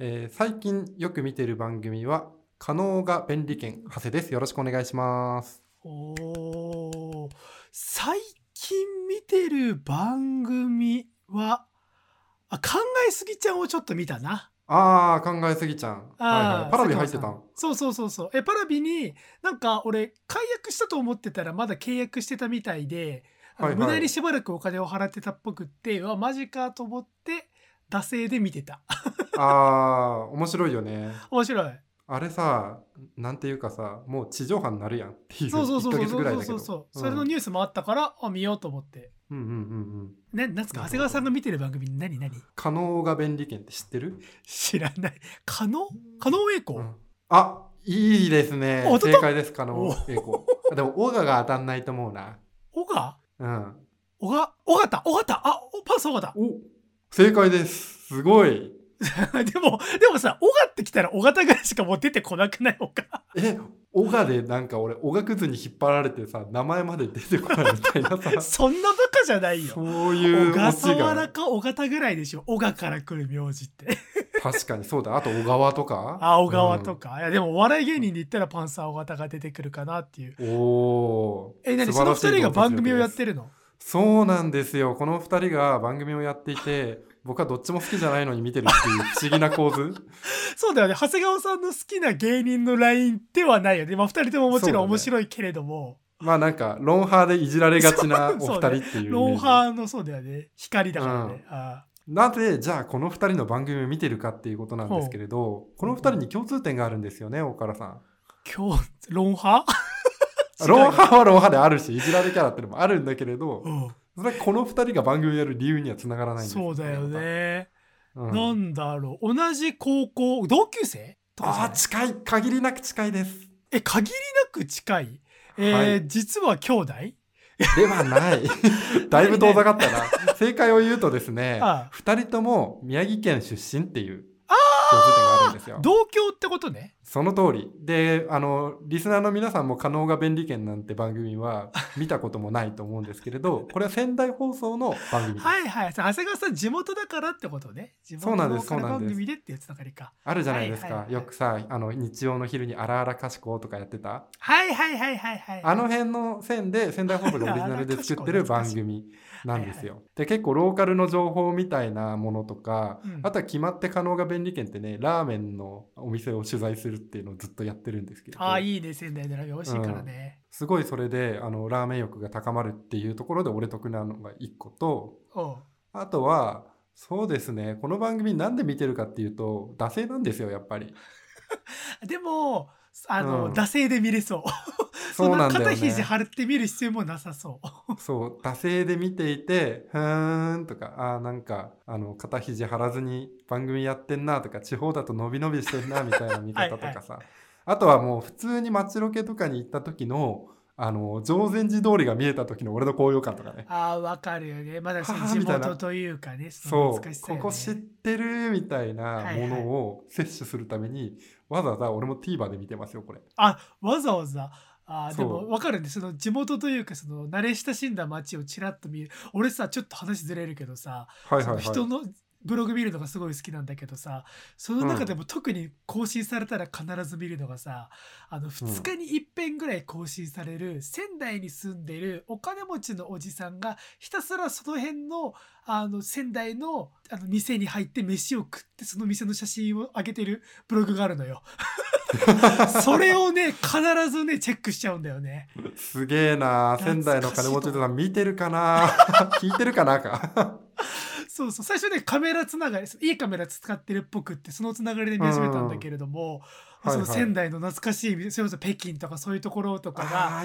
えー最近よく見てる番組は、可能が便利券、長谷です。よろしくお願いします。おー最近見てる番組は、あ、考えすぎちゃんをちょっと見たな。あー、考えすぎちゃん。はいはい。パラビ入ってたん？そうそうそうそう。え、パラビに、なんか俺、解約したと思ってたらまだ契約してたみたいで、はいはい無駄にしばらくお金を払ってたっぽくって、うわ、マジかと思って、惰性で見てた。あー、面白いよね。面白い。あれさ、なんていうかさ、もう地上波になるやんっていう。そうそうそう1ヶそうそう。そうそう。それのニュースもあったから、あ、見ようと思って。うんうんうんうん。ね、なんすか長谷川さんが見てる番組何何？可能が便利券って知ってる、知らない。可能可能栄光、うんあ、いいですね正解です、可能栄光。でも、オガが当たんないと思うな。小川うん。小川尾形？尾形？あ、おパス尾形お正解です。すごい。でも、でもさ、尾形ってきたら尾形ぐらいしかもう出てこなくない？尾形え、オガでなんか俺、オガクズに引っ張られてさ、名前まで出てこないみたいなさ、そんなバカじゃないよ。そういう小笠原が。か尾形ぐらいでしょ。小川から来る名字って。確かにそうだ。あと、小川とか？あ、小川とか。いや、でもお笑い芸人で言ったらパンサー尾形が出てくるかなっていう。うん。おーえ、何素その二人が番組をやってるの？そうなんですよ。この二人が番組をやっていて、僕はどっちも好きじゃないのに見てるっていう不思議な構図。そうだよね。長谷川さんの好きな芸人のラインではないよね。まあ二人とももちろん面白いけれども。まあなんか、ロンハーでいじられがちな お二人っていうイメージ。ロンハーのそうだよね。光だからね。あなぜ、じゃあこの二人の番組を見てるかっていうことなんですけれど、この二人に共通点があるんですよね、大原さん。今日、ロンハー？ロンハーはロンハーであるし、いじられキャラってのもあるんだけれど、うんそれはこの二人が番組をやる理由にはつながらないんですそうだよ。ね。うんなんだろう。同じ高校、同級生あ近い。限りなく近いです。え、限りなく近い？えーはい実は兄弟？ではない。だいぶ遠ざかったな。正解を言うとですね二人とも宮城県出身っていう共通点があるんですよ。同郷ってことね。その通り。で、あの、リスナーの皆さんも可能が便利券なんて番組は 見たこともないと思うんですけれど、これは仙台放送の番組です。はいはい。長谷川さん地元だからってことね。地元そうなんですローカルそうなんです番組でっていうつながりか。あるじゃないですか。はいはいはいよくさ、あの、日曜の昼に荒々かしことかやってた。はいはいはいはいはい。あの辺の線で仙台放送がオリジナルで作ってる番組 なんですよ。で、結構ローカルの情報みたいなものとか、うんあとは決まって可能が便利券ってね、ラーメンのお店を取材するっていうのをずっとやってるんですけど。ああ、いいね。仙台のラーメン美味しいからね。すごいそれであのラーメン欲が高まるっていうところで俺得なのが1個とあとはそうですねこの番組なんで見てるかっていうと惰性なんですよやっぱり でも、あの、うん。惰性で見れそう。そうなんだよ肩肘ね張って見る必要もなさそう。そう惰性で見ていてふーんとかあーなんかあの肩肘張らずに番組やってんなとか地方だと伸び伸びしてんなみたいな見方とかさ。あとはもう普通に街ロケとかに行った時のあの常禅寺通りが見えた時の俺の高揚感とかね。ああ、わかるよね。まだ地元というかね、そそう、ね。ここ知ってるみたいなはいはい。ものを摂取するために、わざわざ俺も TVer で見てますよ、これ。あ、わざわざ。あーでもわかるね。その地元というか、その慣れ親しんだ街をちらっと見る。俺さ、ちょっと話ずれるけどさ、そはいはいはい。の人のブログ見るのがすごい好きなんだけどさ、その中でも特に更新されたら必ず見るのがさ、あの、2日に一遍ぐらい更新される、仙台に住んでるお金持ちのおじさんが、ひたすらその辺の、あの、仙台の、あの、店に入って飯を食って、その店の写真を上げてるブログがあるのよ。それをね、必ずね、チェックしちゃうんだよね。すげえな仙台の金持ちさん見てるかな 聞いてるかなか。そうそう。最初ね、カメラつながり、いいカメラ使ってるっぽくって、そのつながりで見始めたんだけれども、うんそのはいはい仙台の懐かしい、それこそ北京とかそういうところとかが、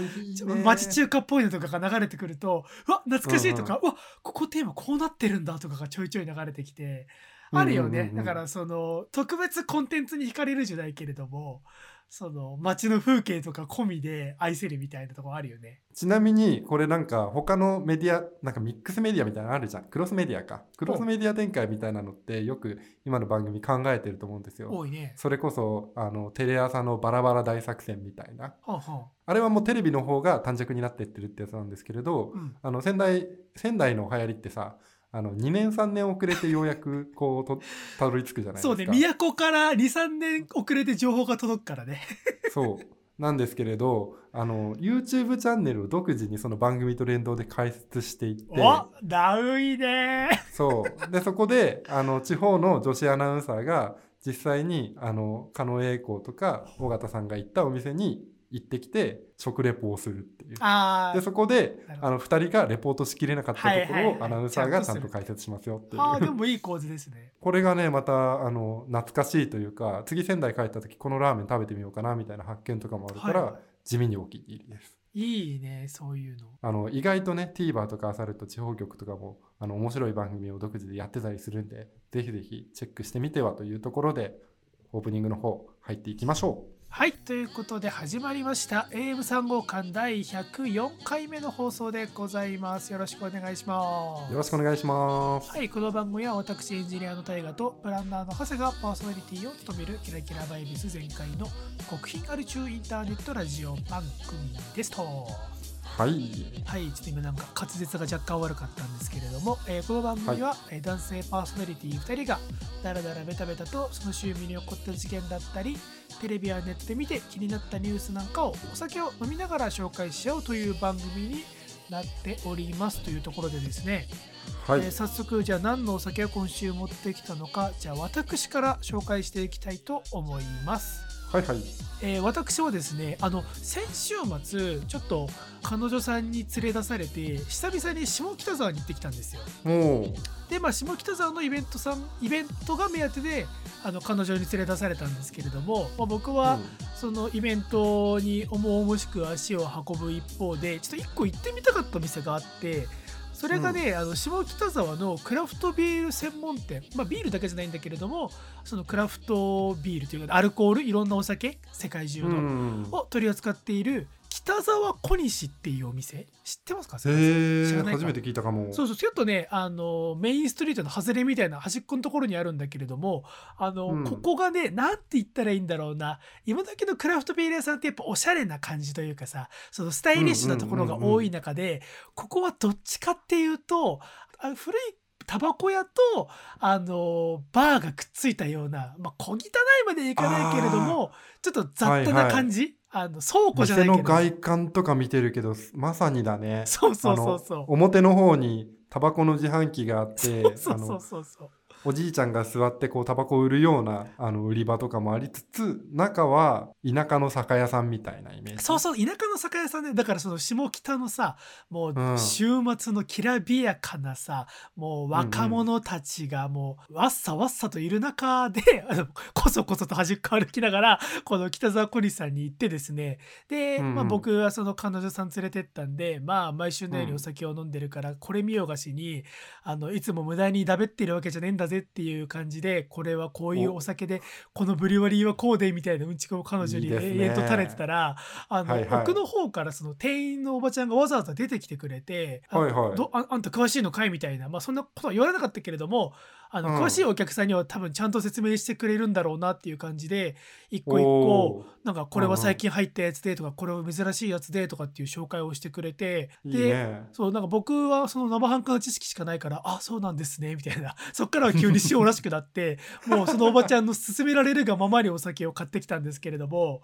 町中華っぽいのとかが流れてくると、うわ、懐かしいとか、うわ、ここテーマこうなってるんだとかがちょいちょい流れてきて、あるよね。うんうんうんうんだから、その、特別コンテンツに惹かれるじゃないけれども、その、街の風景とか込みで愛せるみたいなとこあるよね。ちなみに、これなんか他のメディア、なんかミックスメディアみたいなのあるじゃん。クロスメディアか。クロスメディア展開みたいなのってよく今の番組考えてると思うんですよ。多いね。それこそ、あの、テレ朝のバラバラ大作戦みたいな。はんはんあれはもうテレビの方が短尺になってってるってやつなんですけれど、うん。あの仙台仙台の流行りってさあの2年3年遅れてようやくこうとたどり着くじゃないですか。そうね都から23年遅れて情報が届くからね。そう。なんですけれどあの YouTube チャンネルを独自にその番組と連動で開設していって。おダウイね。そう。でそこであの地方の女子アナウンサーが実際にあの狩野英孝とか尾形さんが行ったお店に行ってきて食レポをするっていう。あでそこであの2人がレポートしきれなかったとこはいはいはい。ろをアナウンサーがちゃんと解説しますよっていう。あーでもいい構図ですね。これがねまたあの懐かしいというか次仙台帰った時このラーメン食べてみようかなみたいな発見とかもあるから、はいはい。地味にお気に入りです。いいねそういうの。あの意外とね TVer とかあさると地方局とかもあの面白い番組を独自でやってたりするんでぜひぜひチェックしてみてはというところでオープニングの方入っていきましょはいということで始まりました AM3 号館第104回目の放送でございますよろしくお願いしますうよろしくお願いします。はい、この番組は私エンジニアの大河とプランナーの長谷がパーソナリティを務めるキラキラバイビス全開の国賓ある中インターネットラジオ番組ですと。はい。はい、ちょっと今なんか滑舌が若干悪かったんですけれども、えーこの番組は、えー男性パーソナリティ2人がだらだらベタベタとその週身に起こった事件だったりテレビやネットで見て気になったニュースなんかをお酒を飲みながら紹介しようという番組になっておりますというところでですね、はい。えー早速じゃあ何のお酒を今週持ってきたのかじゃあ私から紹介していきたいと思います。はいはい。えー私はですねあの先週末ちょっと彼女さんに連れ出されて久々に下北沢に行ってきたんですよ。でまあ下北沢のイベントさんイベントが目当てであの彼女に連れ出されたんですけれども、まあ、僕は、うんそのイベントに重々しく足を運ぶ一方でちょっと1個行ってみたかった店があってそれがね、あの下北沢のクラフトビール専門店、まあ、ビールだけじゃないんだけれどもそのクラフトビールというかアルコールいろんなお酒世界中うの、ん。を取り扱っている北沢小西っていうお店知ってますか？へ知えらないか初めて聞いたかも。そうそうちょっとねあのメインストリートの外れみたいな端っこのところにあるんだけれどもあの、うん。ここがねなんて言ったらいいんだろうな。今時のクラフトビール屋さんってやっぱおしゃれな感じというかさそのスタイリッシュなところが多い中でここはどっちかっていうとあ古いタバコ屋とあのバーがくっついたような、まあ、小汚いまでいかないけれどもちょっと雑多な感じ、あの倉庫じゃないけど。店の外観とか見てるけど、まさにだね。そうそうそうそう。表の方にタバコの自販機があって、そうそうそうそうおじいちゃんが座ってこうタバコを売るようなあの売り場とかもありつつ中は田舎の酒屋さんみたいなイメージ。そうそう田舎の酒屋さんでだからその下北のさもうん。う週末のきらびやかなさ、もう若者たちがもうわっさわっさといる中であの こそこそと端っこ歩きながらこの北沢小西さんに行ってですね。で、うんうん。まあ、僕はその彼女さん連れてったんでまあ毎週のようにお酒を飲んでるから、これ見よがしにあのいつも無駄にだべってるわけじゃねえんだぜっていう感じでこれはこういうお。酒でこのブリュワリーはこうでみたいなうんちくを彼女にいいですね。永遠と垂れてたらあの、はいはい。奥の方からその店員のおばちゃんがわざわざ出てきてくれて「あはいはい。どああんた詳しいのかい?」みたいな、まあ、そんなことは言われなかったけれどもあの、うん詳しいお客さんには多分ちゃんと説明してくれるんだろうなっていう感じで一個一個なんかこれは最近入ったやつでとか、これは珍しいやつでとかっていう紹介をしてくれてでね。そうなんか僕はその生半可な知識しかないからあそうなんですねみたいな。そっからは急に塩らしくなってもうそのおばちゃんの勧められるがままにお酒を買ってきたんですけれども。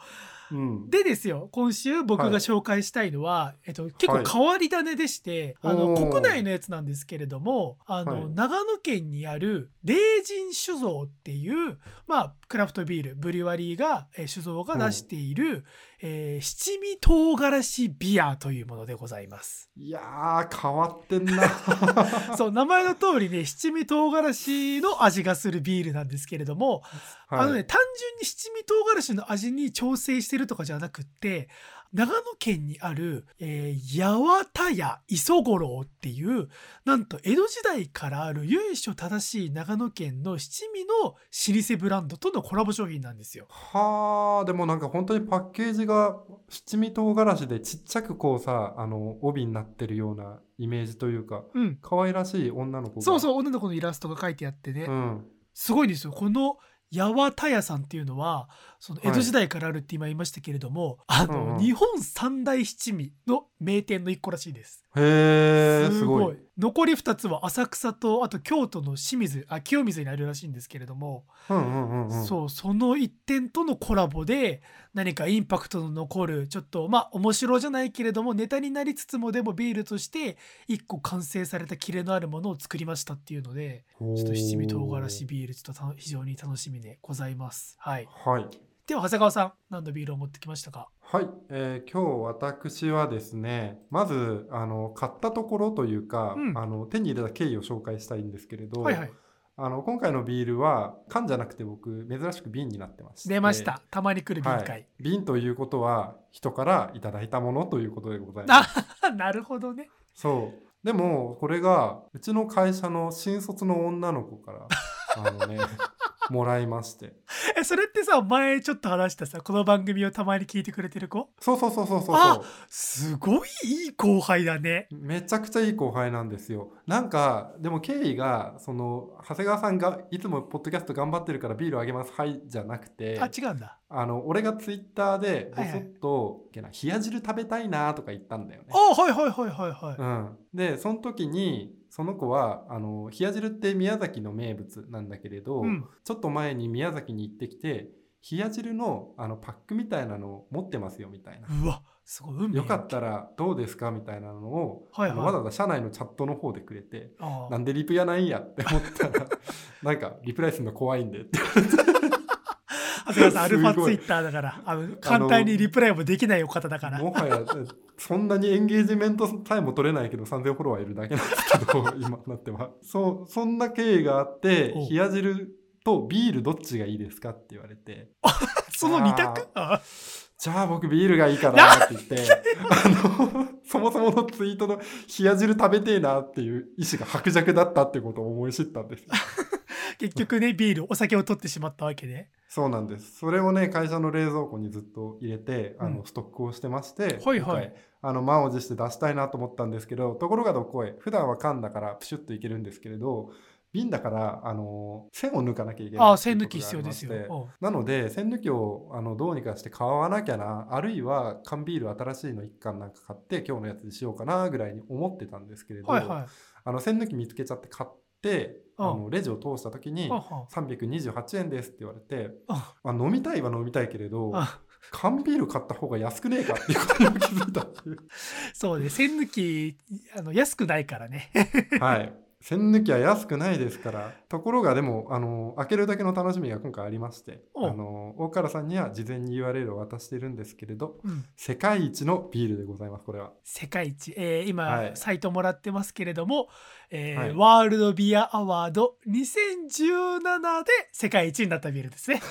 うん。でですよ今週僕はい。が紹介したいのは、えっと、結構変わり種でして、あのおー。国内のやつなんですけれどもあの、はい。長野県にある霊神酒造っていう、まあ、クラフトビールブリュワリーが、えー酒造が出している、えー七味唐辛子ビアというものでございます。いやー変わってんな そう名前の通りね七味唐辛子の味がするビールなんですけれども、はいあのね単純に七味唐辛子の味に調整してるとかじゃなくって長野県にある、えー、八幡屋磯五郎っていうなんと江戸時代からある由緒正しい長野県の七味の老舗ブランドとのコラボ商品なんですよ。はあでもなんか本当にパッケージが七味唐辛子でちっちゃくこうさあの帯になってるようなイメージというかうん、可愛らしい女の子が。そうそう女の子のイラストが書いてあってね、うん。すごいんですよ。この八幡屋さんっていうのはその江戸時代からあるって今言いましたけれども、あの、うんうん。日本三大七味の名店の一個らしいです。へえすごい残り2つは浅草とあと京都の清水あ清水にあるらしいんですけれども、そうその一点とのコラボで何かインパクトの残るちょっとまあ面白じゃないけれどもネタになりつつもでもビールとして1個完成されたキレのあるものを作りましたっていうのでちょっと七味唐辛子ビールちょっとた非常に楽しみでございます。はい。はいでは長谷川さん何のビールを持ってきましたか？はい、えー今日私はですねまずあの買ったところというか、うん。あの手に入れた経緯を紹介したいんですけれど、はいはい。あの今回のビールは缶じゃなくて僕珍しく瓶になってまして出ました。たまに来る瓶会、はい、瓶ということは人からいただいたものということでございます。あなるほどね。そう。でもこれがうちの会社の新卒の女の子からあのねもらいまして。えそれってさ前ちょっと話したさこの番組をたまに聞いてくれてる子？そうそうそうそうそうあすごいいい後輩だね。めちゃくちゃいい後輩なんですよ。なんかでも経緯がその長谷川さんがいつもポッドキャスト頑張ってるからビールあげますはいじゃなくてあ違うんだ。あの俺がツイッターでボはいはい。ソッと「い冷や汁食べたいな」とか言ったんだよね。あ。はいはいはいはいはい、うん、でその時にその子はあの冷や汁って宮崎の名物なんだけれど、うん。ちょっと前に宮崎に行ってきて冷や汁のあのパックみたいなのを持ってますよみたいな。うわすごいよかったらどうですか？みたいなのを、はいはい。わざわざ社内のチャットの方でくれてあなんでリプやないんやって思ったら なんかリプライするの怖いんでって長谷川さんアルファツイッターだからあの簡単にリプライもできないお方だから。もはやそんなにエンゲージメントさえも取れないけど3000フォロワーいるだけなんですけど 今になっては。そうそんな経緯があってお冷や汁とビールどっちがいいですかって言われて。その二択？あじゃあ僕ビールがいいかなって言って。あのそもそものツイートの冷や汁食べてえなっていう意思が薄弱だったってことを思い知ったんですよ結局ねビールお酒を取ってしまったわけで。そうなんです。それをね会社の冷蔵庫にずっと入れてあの、うん。ストックをしてまして、はいはい。あの満を持して出したいなと思ったんですけどところがどこへ普段は缶だからプシュッといけるんですけれど瓶だからあの線を抜かなきゃいけないあ線抜き必要ですよ。なので線抜きをあのどうにかして買わなきゃなあるいは缶ビール新しいの1缶なんか買って今日のやつにしようかなぐらいに思ってたんですけれど、はいはい。あの線抜き見つけちゃって買ってあうん。のレジを通した時にはは328円ですって言われてあまあ、飲みたいは飲みたいけれどあ缶ビール買った方が安くねえかっていうことにも気づいたっていう。そうね。線抜きあの安くないからね。はい栓抜きは安くないですからところがでもあの開けるだけの楽しみが今回ありましておあの大原さんには事前に URL を渡しているんですけれどうん。世界一のビールでございますこれは。世界一、えー今、はい。サイトもらってますけれども、えーはい。ワールドビアアワード2017で世界一になったビールですね。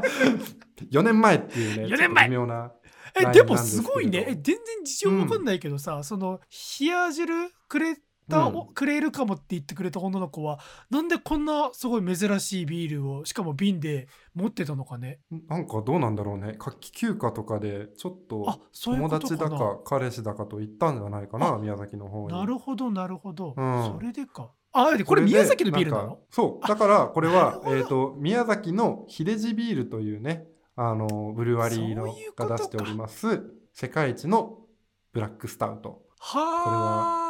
4年前っていうね 4年前。微妙なえでもすごいね。え全然事情わかんないけどさ、その冷や汁くれた、うん。くれるかもって言ってくれた女の子はなんでこんなすごい珍しいビールをしかも瓶で持ってたのかね？なんかどうなんだろうね。夏季休暇とかでちょっと友達だか彼氏だかと行ったんじゃないかなあ宮崎の方に。なるほどなるほど、うん。それでか。あでこれ宮崎のビールなの？かそう。だからこれはえっと宮崎の秀治ビールというねあのブルワリーのが出しております世界一のブラックスタウト。はあ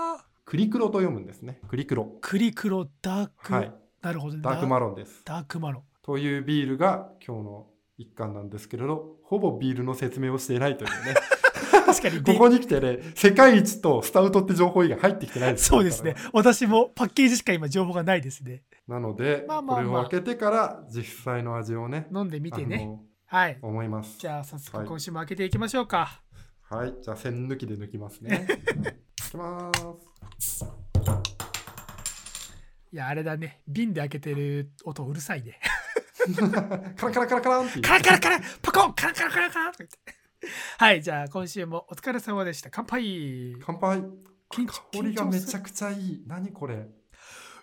クリクロと読むんですね。クリクロ。クリクロダーク、はい。なるほどね。ダークマロンです。ダークマロン。というビールが今日の一貫なんですけれどほぼビールの説明をしていないというね。確かに。ここに来てね世界一とスタウトって情報以外入ってきてないですそうですね。私もパッケージしか今情報がないですね。なので、まあまあまあ。これを開けてから実際の味をね飲んでみてね。はい。思います。じゃあ早速はい。今週も開けていきましょうか、はい、じゃあ線抜きで抜きますね。いきます。いやあれだね瓶で開けてる音うるさいね カラカラカラカラン。カラカラカラパコンカラカラカラカラってはいじゃあ今週もお疲れ様でした乾杯乾杯。緊香りがめちゃくちゃいい。何これ？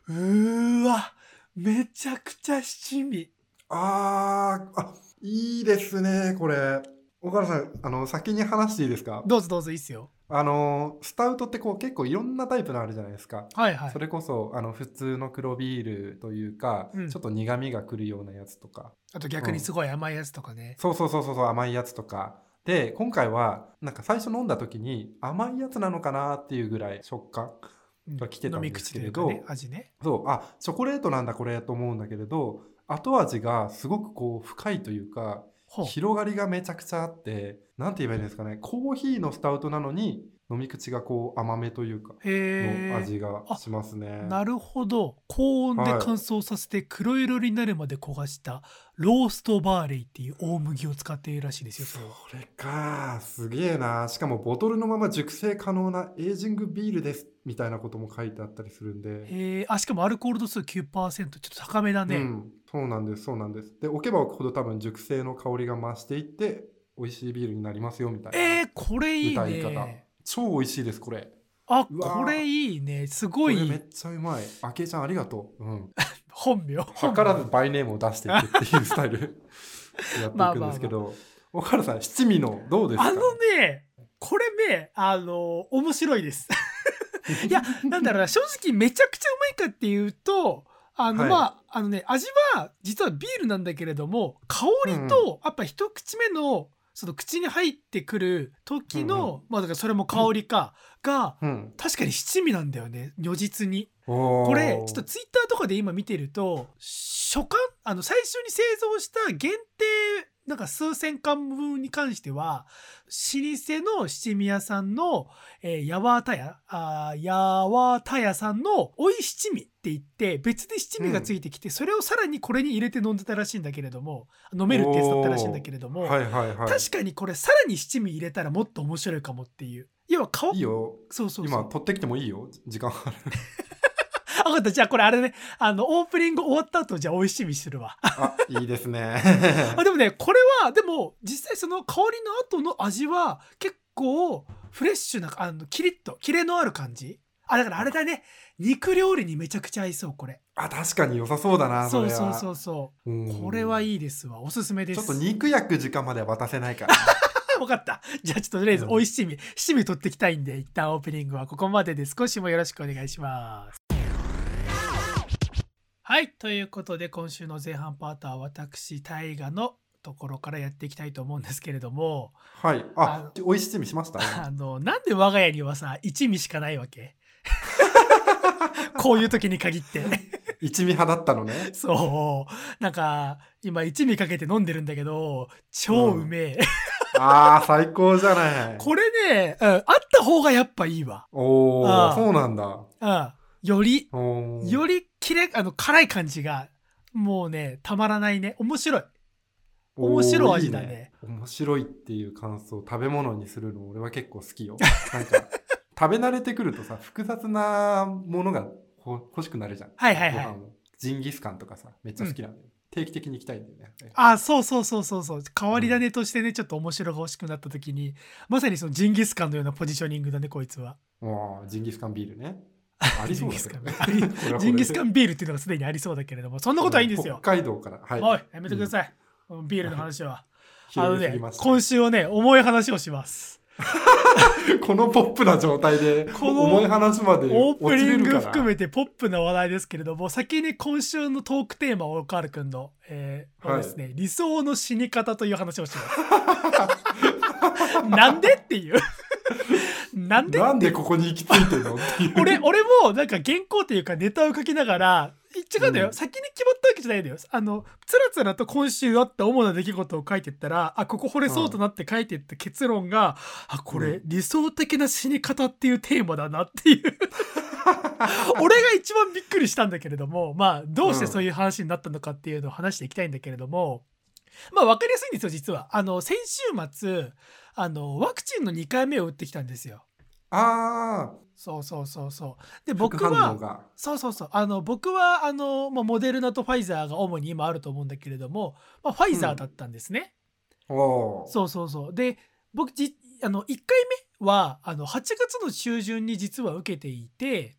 うーわめちゃくちゃ七味あー、あ、いいですね、これ。岡田さん、あの、先に話していいですか？どうぞどうぞいいっすよあの、スタウトってこう結構いろんなタイプのあるじゃないですか。はいはい。それこそ、あの、普通の黒ビールというか、うん。ちょっと苦味がくるようなやつとか。あと逆にすごい甘いやつとかね、そうそうそうそうそう甘いやつとか。で今回はなんか最初飲んだ時に甘いやつなのかなっていうぐらい食感うん。が来てたんですけれど。うかね味ね。そう。あチョコレートなんだこれと思うんだけれど後味がすごくこう深いというか広がりがめちゃくちゃあってなんて言えばいいんですかね。コーヒーのスタウトなのに飲み口がこう甘めというかの味がしますね。なるほど。高温ではい乾燥させて黒色になるまで焦がしたローストバーレイっていう大麦を使っているらしいですよそれかすげえな。しかもボトルのまま熟成可能なエイジングビールですみたいなことも書いてあったりするんで、へえあしかもアルコール度数9%ちょっと高めだね、うん、そうなんですそうなんです。で置けば置くほど多分熟成の香りが増していって美味しいビールになりますよみたいな、えー、これいい歌い方。ね超美味しいですこれ。あこれいいね。すこごい。れめっちゃうまい。あけいちゃんありがとう、うん、本名。本名図らずバイネームを出していくっていうスタイル。やっていくんですけど。岡原さん七味のどうですか？あのねこれねあの面白いです。いやなんだろうな正直めちゃくちゃうまいかっていうとあの、はい。まああのね味は実はビールなんだけれども香りと、やっぱ一口目のその口に入ってくる時の、うんうん。まあだからそれも香りか、がうん、確かに七味なんだよね。如実に。ここれちょっとツイッターとかで今見てると初巻あの最初に製造した限定なんか数千巻分に関しては老舗の七味屋さんの、えー、やわたやあーやわたやさんのおい七味って言って別で七味がついてきて、それをさらにこれに入れて飲んでたらしいんだけれども飲めるってやつだったらしいんだけれども、はいはいはい。確かにこれさらに七味入れたらもっと面白いかもっていう。要は顔いいよ。そうそうそう。今取ってきてもいいよ。時間あるあ分かった。じゃあこれあれね。あのオープニング終わった後じゃあ美味しみするわ。あいいですね。あでもねこれはでも実際その香りの後の味は結構フレッシュなあのキリッとキレのある感じ。あだからあれだね。肉料理にめちゃくちゃ合いそうこれ。あ確かに良さそうだなそそうれは。そうそうそうう。ん。これはいいですわ。おすすめです。ちょっと肉焼く時間までは渡せないから。分かった。じゃあちょっととりあえずうん美味しみ七味取ってきたいんで一旦オープニングはここまでで少しもよろしくお願いしますはいということで今週の前半パートは私大河のところからやっていきたいと思うんですけれどもはい。ああ美味しみしました？あのなんで我が家にはさ一味しかないわけ？こういう時に限って。一味派だったのね。そう。なんか今一味かけて飲んでるんだけど超うめえ、あー最高じゃない。これね、うん、あった方がやっぱいいわ。おおそうなんだ。うん。よりよりきれあの辛い感じがもうねたまらないね。面白い。面白い味だね。おーいい面白いっていう感想を食べ物にするの俺は結構好きよ。なんか食べ慣れてくるとさ複雑なものがほ欲しくなるじゃん。はいはいはい。ジンギスカンとかさめっちゃ好きなんだよ、定期的に行きたいんだよねあそうそうそうそうそう。変わり種としてねちょっと面白が欲しくなった時にまさにそのジンギスカンのようなポジショニングだねこいつは。もうジンギスカンビールねありそうだけど。ねジンギスカンビールっていうのがすでにありそうだけれどもそんなことはいいんですよ、北海道から。はい。おいやめてください、このビールの話は あのね今週はね重い話をします。このポップな状態でこの重い話までオープニング含めてポップな話題ですけれども先に今週のトークテーマを岡原くんの、えーはいはですね理想の死に方という話をします。なんでっていう なんで？なんでここに行き着いてんのっていう。俺俺もなんか原稿っていうかネタを書きながら違うんだよ、うん。先に決まったわけじゃないんだよ。あのつらつらと今週あった主な出来事を書いてったらあここ掘れそうとなって書いてった結論が、あこれ、うん。理想的な死に方っていうテーマだなっていう。俺が一番びっくりしたんだけれどもまあどうしてそういう話になったのかっていうのを話していきたいんだけれども、まあ分かりやすいんですよ実は。あの先週末あのワクチンの2回目を打ってきたんですよ。あそうそうそうそう。であ僕はそうそうそう。あの僕はあの、まあ、モデルナとファイザーが主に今あると思うんだけれども、まあ、ファイザーだったんですね、おー。そうそうそう。で僕じあの1回目はあの8月の中旬に実は受けていて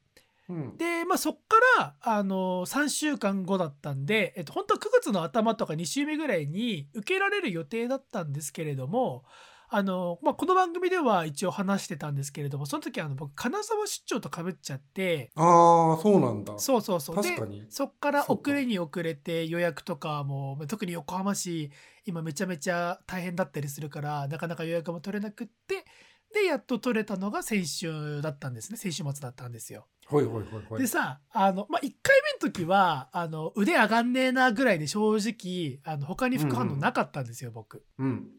うん。で、まあ、そっからあの3週間後だったんで、えっと、本当は9月の頭とか2週目ぐらいに受けられる予定だったんですけれどもあの、まあ、この番組では一応話してたんですけれどもその時あの僕金沢出張とかぶっちゃってああそうなんだ。そうそうそう。確かに。でそっから遅れに遅れて予約とかも特に横浜市今めちゃめちゃ大変だったりするからなかなか予約も取れなくってでやっと取れたのが先週だったんですね。先週末だったんですよ。ほいほいほいほい。でさ、あの、まあ、1回目の時は、あの、腕上がんねえなぐらいで正直、あの、他に副反応なかったんですよ、僕。うん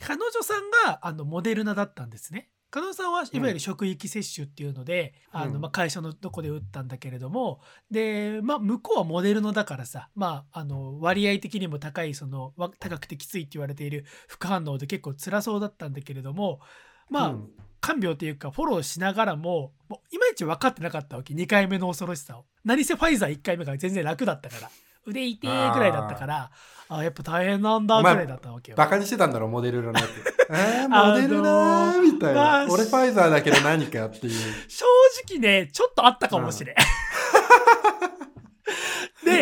彼女さんが、あの、モデルナだったんですね。彼女さんはいわゆる職域接種っていうので、あの、うん。まあ、会社のとこで打ったんだけれども、で、まあ、向こうはモデルナだからさ、まあ、あの、割合的にも高い、その、わ高くてきついって言われている副反応で結構辛そうだったんだけれども、まあ、うん。看病というかフォローしながらももういまいち分かってなかったわけ。2回目の恐ろしさを。何せファイザー1回目が全然楽だったから腕痛えぐらいだったからあやっぱ大変なんだぐらいだったわけよ。バカにしてたんだろモデルナのやつ。えー、モデルナーみたいな、まあ俺ファイザーだけど何かっていう。正直ねちょっとあったかもしれん。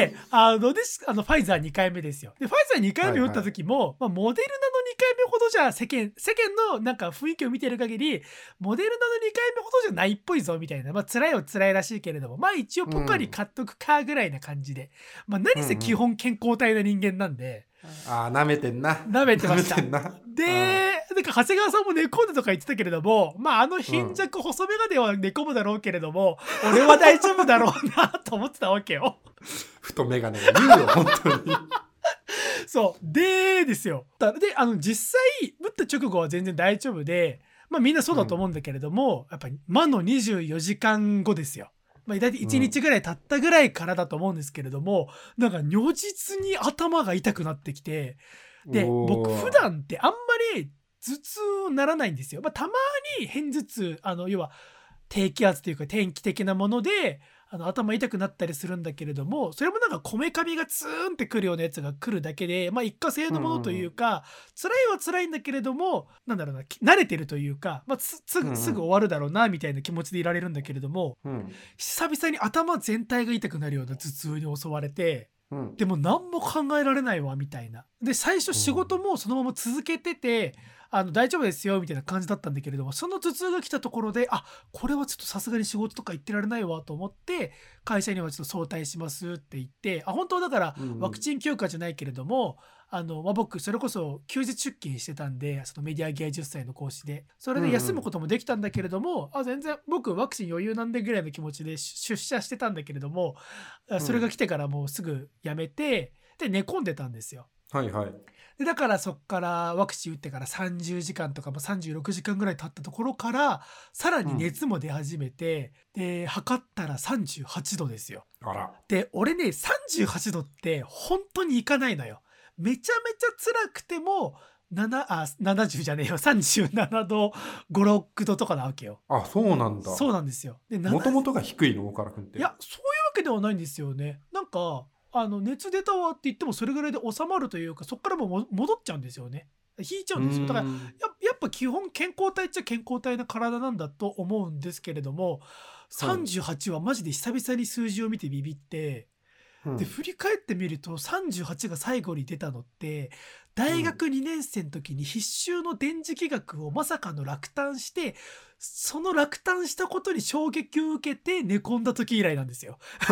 で、あの、です、あの、ファイザー2回目ですよ。で、ファイザー2回目打った時も、まあ、モデルナの2回目ほどじゃ、世間、世間のなんか雰囲気を見てる限り、モデルナの2回目ほどじゃないっぽいぞ、みたいな。まあ、辛いは辛いらしいけれども、まあ、一応ポカリ買っとくか、ぐらいな感じで。まあ、何せ基本健康体な人間なんで、ああ舐めてんな舐めてましたで、なんか長谷川さんも寝込んでとか言ってたけれども、まああの貧弱細メガネは寝込むだろうけれども、俺は大丈夫だろうなと思ってたわけよ。太メガネが言うよ本当にそう。で、ですよ。だで、あの、実際、打った直後は全然大丈夫で、まあみんなそうだと思うんだけれども、やっぱり魔の24時間後ですよ。まあ大体1日ぐらい経ったぐらいからだと思うんですけれども、なんか如実に頭が痛くなってきて、で、僕普段ってあんまり頭痛ならないんですよ。まあ、たまに片頭痛、あの、要は低気圧というか天気的なもので、あの頭痛くなったりするんだけれども、それもなんかこめかみがツーンってくるようなやつが来るだけで、まあ一過性のものというか、辛いは辛いんだけれども、なんだろうな、慣れてるというか、まあすぐすぐ終わるだろうな、みたいな気持ちでいられるんだけれども、うん。久々に頭全体が痛くなるような頭痛に襲われて、うん。でも何も考えられないわみたいな。で最初仕事もそのまま続けてて、あの大丈夫ですよみたいな感じだったんだけれどもその頭痛が来たところであこれはちょっとさすがに仕事とか行ってられないわと思って会社にはちょっと早退しますって言ってあ本当はだからうんうん。ワクチン休暇じゃないけれども、あのまあ、僕それこそ休日出勤してたんでそのメディア芸術祭の講師でそれで休むこともできたんだけれども、あ全然僕ワクチン余裕なんでぐらいの気持ちで出社してたんだけれどもあそれが来てからもうすぐ辞めてで寝込んでたんですよ。はいはいでだからそっからワクチン打ってから30時間とかも36時間ぐらい経ったところからさらに熱も出始めて、で測ったら38度ですよ。あらで俺ね38度って本当にいかないのよ。めちゃめちゃ辛くても7あ70じゃねえよ37度56度とかなわけよ。あそうなんだそうなんですよ。でもともとが低いの岡田君っていやそういうわけではないんですよね。なんかあの熱出たわって言ってもそれぐらいで収まるというかそこからもも戻っちゃうんですよね。引いちゃうんですよ。だからうんややっぱ基本健康体っちゃ健康体な体なんだと思うんですけれども38はマジで久々に数字を見てビビって、うん。で振り返ってみると38が最後に出たのって大学2年生の時に必修の電磁気学をまさかの落胆してその落胆したことに衝撃を受けて寝込んだ時以来なんですよ。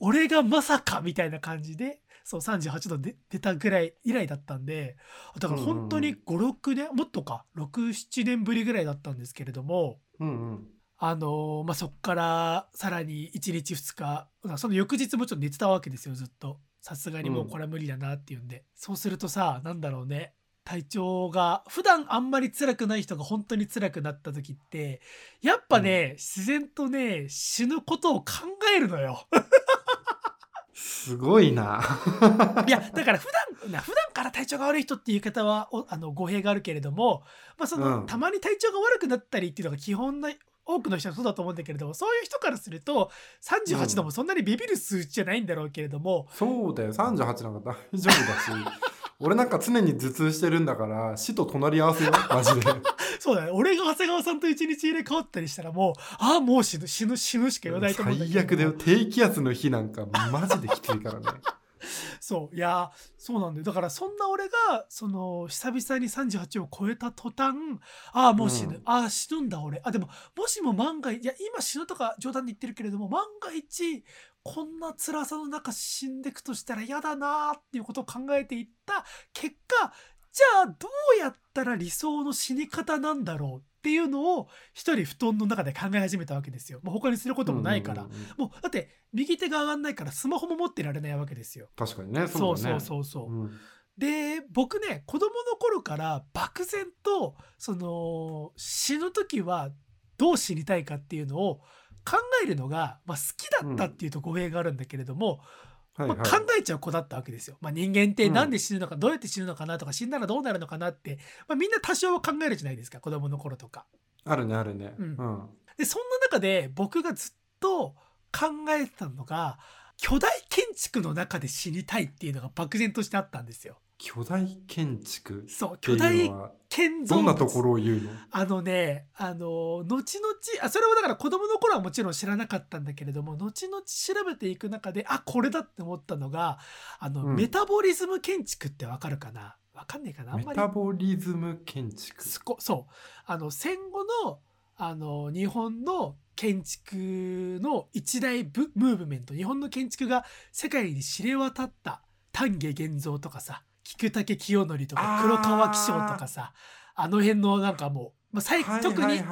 俺がまさかみたいな感じでそう38度で出たぐらい以来だったんでだから本当に56年もっとか67年ぶりぐらいだったんですけれどもうんうんあのーまあ、そっからさらに1日2日その翌日もちょっと寝てたわけですよずっと。さすがにもうこれは無理だなっていうんで、そうするとさなんだろうね。体調が普段あんまり辛くない人が本当に辛くなった時ってやっぱね、自然とね死ぬことを考えるのよ。すごいな。いやだから普段な普段から体調が悪い人っていう方はおあの語弊があるけれども、まあそのうん。たまに体調が悪くなったりっていうのが基本な多くの人はそうだと思うんだけれどもそういう人からすると38度もそんなにビビる数値じゃないんだろうけれども、そうだよ。38なんか大丈夫だし 俺なんか常に頭痛してるんだから死と隣り合わせよマジで。そうだね。俺が長谷川さんと一日入れ替わったりしたらもうああもう死ぬ死ぬ死ぬしか言わないと思うんだけど。最悪だよ。低気圧の日なんかマジできついからね そういやそうなんだよ。だからそんな俺がその久々に38を超えた途端ああもう死ぬ、うん。ああ死ぬんだ俺。あでももしも万が一いや今死ぬとか冗談で言ってるけれども万が一こんな辛さの中死んでくとしたら嫌だなーっていうことを考えていった結果じゃあどうやったら理想の死に方なんだろうっっていうのを一人布団の中で考え始めたわけですよ。もう他にすることもないから。もうだって右手が上がんないからスマホも持ってられないわけですよ。確かにねそうそうそうそうそう。うんで僕ね子供の頃から漠然とその死ぬ時はどう死にたいかっていうのを考えるのが、まあ、好きだったっていうと語弊があるんだけれども、まあ、考えちゃう子だったわけですよ。まあ、人間ってなんで死ぬのか、どうやって死ぬのかなとか死んだらどうなるのかなって、まあ、みんな多少は考えるじゃないですか子供の頃とか。あるねあるねうんうんでそんな中で僕がずっと考えてたのが巨大建築の中で死にたいっていうのが漠然としてあったんですよ。巨大建築そう巨大建造物。どんなところを言うの？あのねあの後々あそれはだから子供の頃はもちろん知らなかったんだけれども後々調べていく中であこれだって思ったのがあの、うん。メタボリズム建築ってわかるかな？わかんないかな？あんまり。メタボリズム建築？すこそう。あの戦後のあの日本の建築の一大ブムーブメント日本の建築が世界に知れ渡った丹下源三とかさ菊竹清則とか黒川紀章とかさあの辺のなんかもう、まあ、特に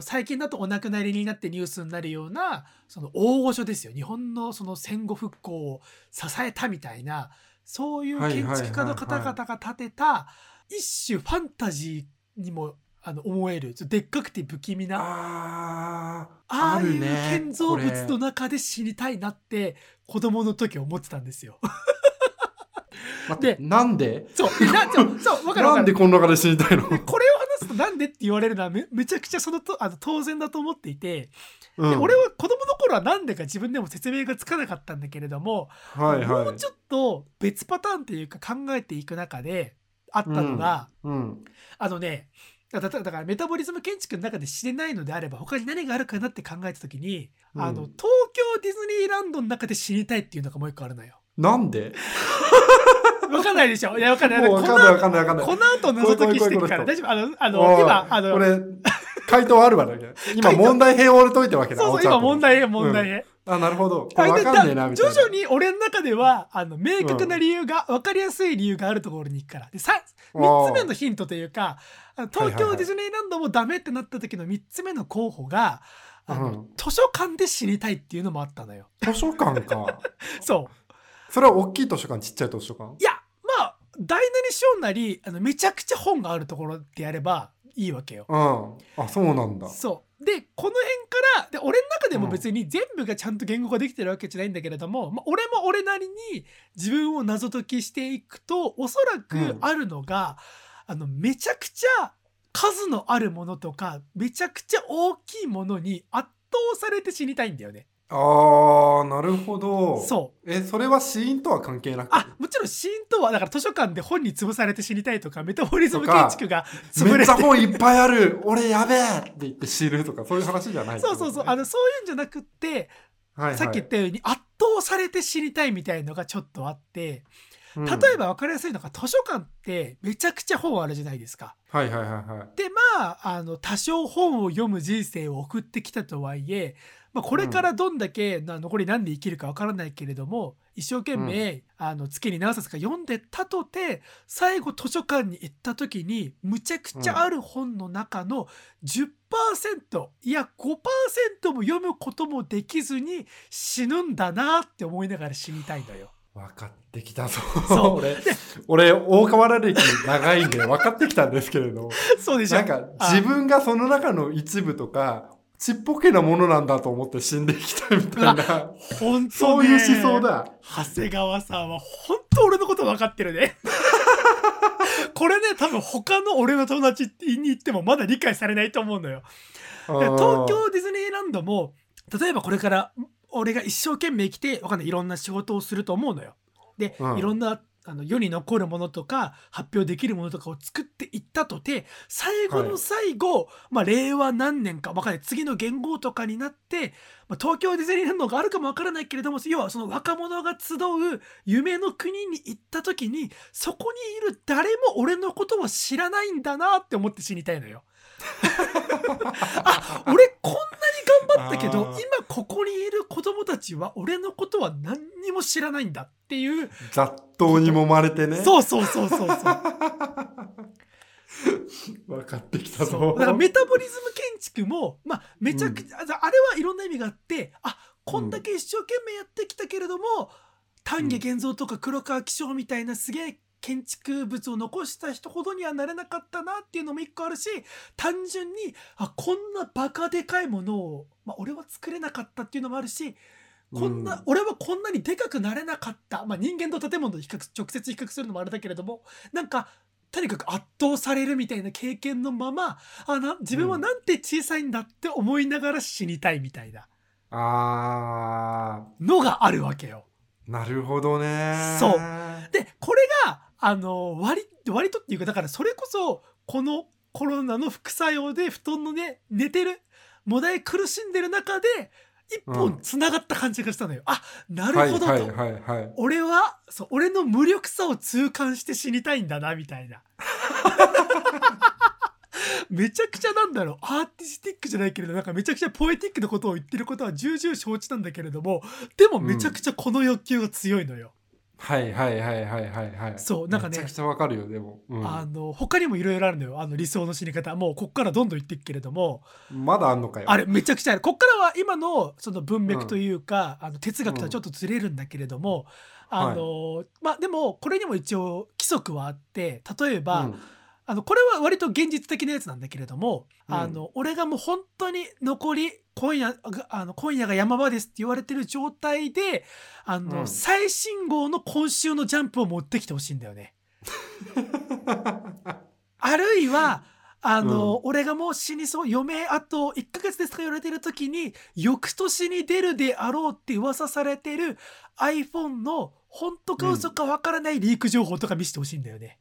最近だとお亡くなりになってニュースになるようなその大御所ですよ。日本のその戦後復興を支えたみたいなそういう建築家の方々が建てた一種ファンタジーにもあの思えるでっかくて不気味なあー。ああいう建造物のこ中で死にたいなって子供の時思ってたんですよ。でなんで？そうなそうそうわかるわかる。なんでこの中で死にたいの？でこれを話すとなんでって言われるのはめめちゃくちゃそのとあの当然だと思っていて、でうん。俺は子供の頃はなんでか自分でも説明がつかなかったんだけれども、はいはい。もうちょっと別パターンっていうか考えていく中であったのが、うん。あのねだだだからメタボリズム建築の中で知れないのであれば他に何があるかなって考えた時に、うん。あの東京ディズニーランドの中で死にたいっていうのがもう一個あるのよ。なんで？わかんないでしょ。いやわかんない。わかんないわかんないわかんない。この後謎解きしていくから。大丈夫？あのあの今あのこれ回答あるわ今問題編を俺解いてるわけだそうそう今問題へ問題へ。あなるほど。これわかんねえなみたいな。徐々に俺の中ではあの明確な理由が、分かりやすい理由があるところに行くから。でさ3つ目のヒントというか東京ディズニーランドもダメってなった時の3つ目の候補があの、うん。図書館で死にたいっていうのもあったのよ。図書館か。そうそれは大きい図書館ちっちゃい図書館？いやまあ大なり小なりあのめちゃくちゃ本があるところでやればいいわけよ。うん。あそうなんだ。そう。でこの辺からで俺の中でも別に全部がちゃんと言語化できてるわけじゃないんだけれども、まあ、俺も俺なりに自分を謎解きしていくとおそらくあるのが、あのめちゃくちゃ数のあるものとかめちゃくちゃ大きいものに圧倒されて死にたいんだよね。あーなるほど。そう。えそれは死因とは関係なく？あもちろん死因とはだから図書館で本に潰されて死にたいとかメタボリズム建築が潰れめってちゃ本いっぱいある。俺やべえって言って死ぬとかそういう話じゃない。ね、そうそうそう。あのそういうんじゃなくってはいはい。さっき言ったように圧倒されて死にたいみたいのがちょっとあってうん。例えば分かりやすいのが図書館ってめちゃくちゃ本あるじゃないですか。はいはいはいはい。でまああの多少本を読む人生を送ってきたとはいえ、まあ、これからどんだけ、な残り何で生きるか分からないけれども一生懸命、あの月に何冊か読んでたとて最後図書館に行った時にむちゃくちゃある本の中の10%いや5%も読むこともできずに死ぬんだなって思いながら死にたいのよ。分かってきたぞ。そう。俺俺大河原歴長いんで分かってきたんですけれど。そうでしょ。なんかあ。自分がその中の一部とかちっぽけなものなんだと思って死んでいきたいみたいな本当そういう思想だ長谷川さんは本当俺のこと分かってるね。これね多分他の俺の友達に言ってもまだ理解されないと思うのよ。で東京ディズニーランドも例えばこれから俺が一生懸命生きてわかんないいろんな仕事をすると思うのよ。で、うんいろんなあの世に残るものとか発表できるものとかを作っていったとて最後の最後、まあ、令和何年かわかんない次の元号とかになって、まあ、東京ディズニーランドがあるかもわからないけれども要はその若者が集う夢の国に行った時にそこにいる誰も俺のことは知らないんだなって思って死にたいのよ。あ俺こんなに頑張ったけど今ここにいる子供たちは俺のことは何にも知らないんだっていう、雑踏に揉まれてね。そうそうそうそうそう。分かってきたぞ。だからメタボリズム建築も、まあ、めちゃくちゃ、ああれはいろんな意味があってあこんだけ一生懸命やってきたけれども、丹下健三とか黒川紀章みたいなすげえ建築物を残した人ほどにはなれなかったなっていうのも一個あるし単純にあこんなバカでかいものを、まあ、俺は作れなかったっていうのもあるしこんな、うん。俺はこんなにでかくなれなかった、まあ、人間と建物と比較直接比較するのもあれだけれどもなんかとにかく圧倒されるみたいな経験のままあな自分はなんて小さいんだって思いながら死にたいみたいな。あのがあるわけよ。ーなるほどね。そう。でこれがあの割割とっていうかだからそれこそこのコロナの副作用で布団のね寝てるもだえ苦しんでる中で一本つながった感じがしたのよ。あなるほどと。はいはいはいはい。俺はそう俺の無力さを痛感して死にたいんだなみたいな。めちゃくちゃなんだろう。アーティスティックじゃないけれどなんかめちゃくちゃポエティックなことを言ってることは重々承知なんだけれどもでもめちゃくちゃこの欲求が強いのよ、はいはいはいはいはいはい。そうなんかね。めちゃくちゃわかるよでも、うん。あの他にもいろいろあるのよ。あの理想の死に方。もうこっからどんどん言っていくけれども。まだあんのかよ。あれめちゃくちゃある。こっからは今のその文脈というか、あの哲学とはちょっとずれるんだけれども、あのまあでもこれにも一応規則はあって例えば、うんあのこれは割と現実的なやつなんだけれども、うんあの俺がもう本当に残り今夜があの今夜が山場ですって言われてる状態であの、うん最新号の今週のジャンプを持ってきてほしいんだよね。あるいはあの、俺がもう死にそう余命あと1ヶ月ですとか言われてる時に翌年に出るであろうって噂されてる iPhone の本当か嘘かわからないリーク情報とか見せてほしいんだよね。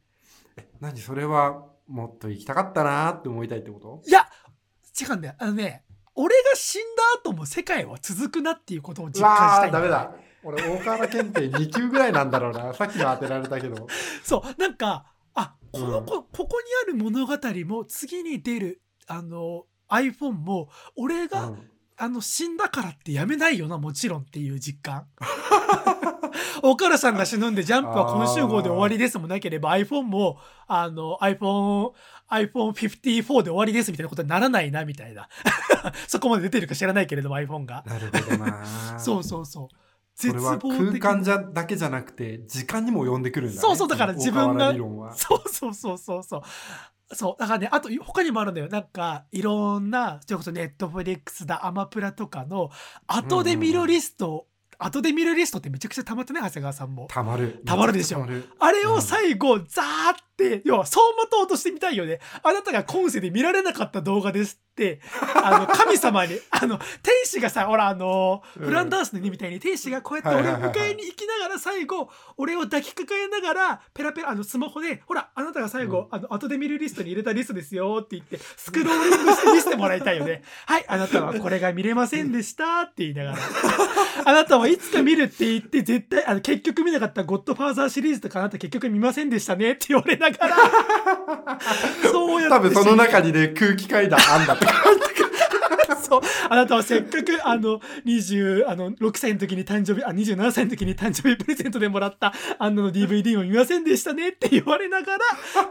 何それはもっと行きたかったなーって思いたいってこと？いや違うんだよ。あのね俺が死んだ後も世界は続くなっていうことを実感したいんよ。ーダメだ。俺大河原検定2級ぐらいなんだろうな。さっきの当てられたけど。そうなんかあこのうん。子、ここにある物語も次に出るあの iPhone も俺が、うん。あの死んだからってやめないよなもちろんっていう実感 岡原さんが死ぬんでジャンプは今週号で終わりですもなければ iPhone もあの iPhone iPhone54 で終わりですみたいなことにならないなみたいな。そこまで出てるか知らないけれども iPhone が。なるほどな。そうそうそう。それは空的間じゃだけじゃなくて時間にも及んでくるんだね。そうそうだから自分がそうそうそうそうそう。そう。だからね、あと他にもあるんだよ。なんか、いろんな、それこそネットフリックスだ、アマプラとかの、後で見るリスト、後で見るリストってめちゃくちゃ溜まってね、長谷川さんも。たまる。たまるでしょ。あれを最後、ザーって、要は、走馬灯としてみたいよね。あなたが今世で見られなかった動画ですって、あの、神様に、あの、天使がさ、ほら、あの、うんフランダースの2みたいに天使がこうやって俺を迎えに行きながら最後、俺を抱きかかえながら、ペラペラ、あの、スマホで、ほら、あなたが最後、あの、後で見るリストに入れたリストですよって言って、スクローリングして 見せてもらいたいよね。はい、あなたはこれが見れませんでしたって言いながら。あなたはいつか見るって言って、絶対、あの、結局見なかったゴッドファーザーシリーズとかあなた結局見ませんでしたねって言われながら、そうやって。多分その中にね空気階段あんだってそう。あなたはせっかく、あの、20、あの、6歳の時に誕生日、あ、27歳の時に誕生日プレゼントでもらった、あんなの DVD を見ませんでしたねって言われながら、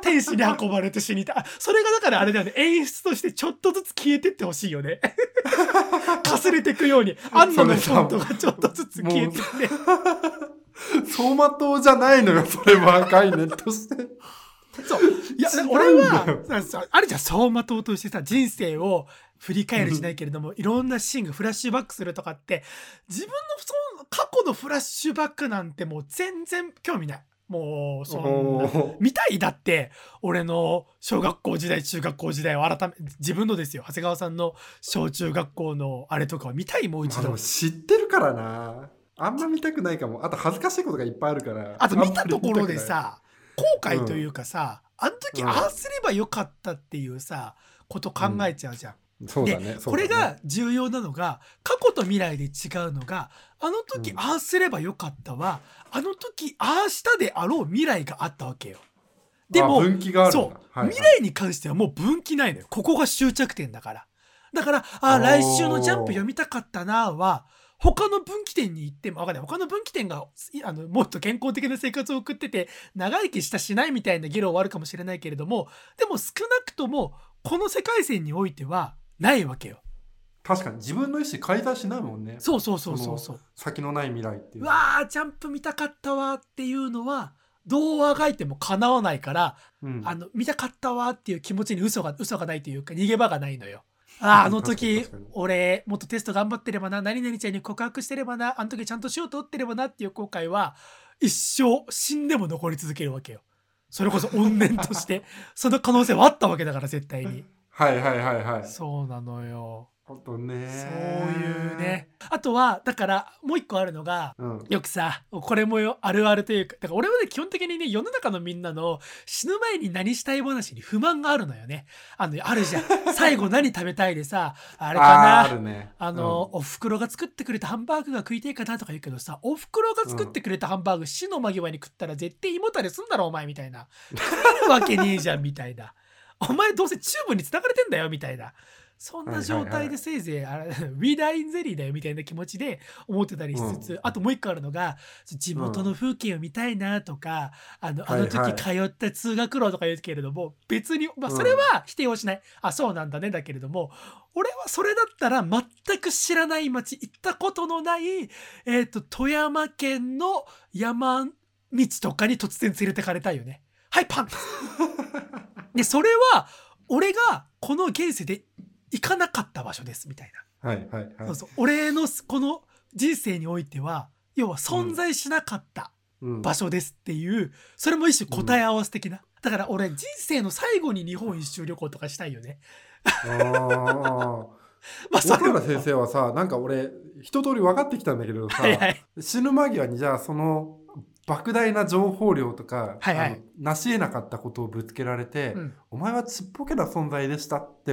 天使に運ばれて死にた。あそれがだからあれだよね、演出としてちょっとずつ消えてってほしいよね。かすれていくように、あんなのフォントがちょっとずつ消えてって。走馬灯じゃないのよそれは概念としてそう。いや俺よは、あるじゃん、走馬灯としてさ、人生を振り返るじゃないけれども、いろんなシーンがフラッシュバックするとかって、自分のその過去のフラッシュバックなんてもう全然興味ない。もう、そんな。おー見たいだって、俺の小学校時代、中学校時代を改め、自分のですよ、長谷川さんの小中学校のあれとかを見たい、もう一度。知ってるからなあんま見たくないかもあと恥ずかしいことがいっぱいあるからあと見たところでさ後悔というかさ、あの時うんああすればよかったっていうさこと考えちゃうじゃん。そうだねでこれが重要なのが過去と未来で違うのがあの時うんああすればよかったは、あの時ああしたであろう未来があったわけよ。でもそう、はいはい未来に関してはもう分岐ないのよ。ここが終着点だから。だから、あ、来週のジャンプ読みたかったなは、他の分岐点に行っても、わかんない。他の分岐点が、いあの、もっと健康的な生活を送ってて、長生きしたしないみたいな議論はあるかもしれないけれども、でも少なくとも、この世界線においては、ないわけよ。確かに自分の意思改ざんしないもんねそうそうそうそうそう。先のない未来っていううわー、ジャンプ見たかったわっていうのは、どうあがいても叶わないから、うんあの、見たかったわっていう気持ちに嘘が、嘘がないというか、逃げ場がないのよ。ああ、あの時俺、もっとテスト頑張ってればな、何々ちゃんに告白してればな、あの時ちゃんと塩取ってればなっていう後悔は、一生死んでも残り続けるわけよ。それこそ怨念として、その可能性はあったわけだから、絶対に。はいはいはいはいそうなのよ。本当ねそういうね。あとは、だから、もう一個あるのが、うんよくさ、これもよあるあるというか、だから俺はね、基本的にね、世の中のみんなの死ぬ前に何したい話に不満があるのよね。あの、あるじゃん。最後何食べたいでさ、あれかな。あるねあの、お袋が作ってくれたハンバーグが食いたいかなとか言うけどさ、お袋が作ってくれたハンバーグ、死の間際に食ったら絶対胃もたれすんだろ、お前みたいな。食えるわけねえじゃん、みたいな。お前どうせチューブに繋がれてんだよ、みたいな。そんな状態でせいぜい、あれ ウィダーインゼリーだよ、みたいな気持ちで思ってたりしつつ、うん。あともう一個あるのが、地元の風景を見たいなとか、あの、あのはい。はい時通った通学路とか言うけれども、別に、まあ、それは否定をしない。あ、そうなんだね、だけれども、俺はそれだったら全く知らない町、行ったことのない、えっ、と、富山県の山道とかに突然連れてかれたいよね。はい、パン。で、それは、俺がこの現世で行かなかった場所です、みたいな。はいはいはいそうそう。俺のこの人生においては、要は存在しなかったうん場所ですっていう、それも一種答え合わせ的な。だから俺人生の最後に日本一周旅行とかしたいよね。あ まあそれはあ若原先生はさなんか俺一通り分かってきたんだけどさ、はいはい。死ぬ間際にじゃあその莫大な情報量とか、はいはいあの成し得なかったことをぶつけられて、うん。お前はちっぽけな存在でしたって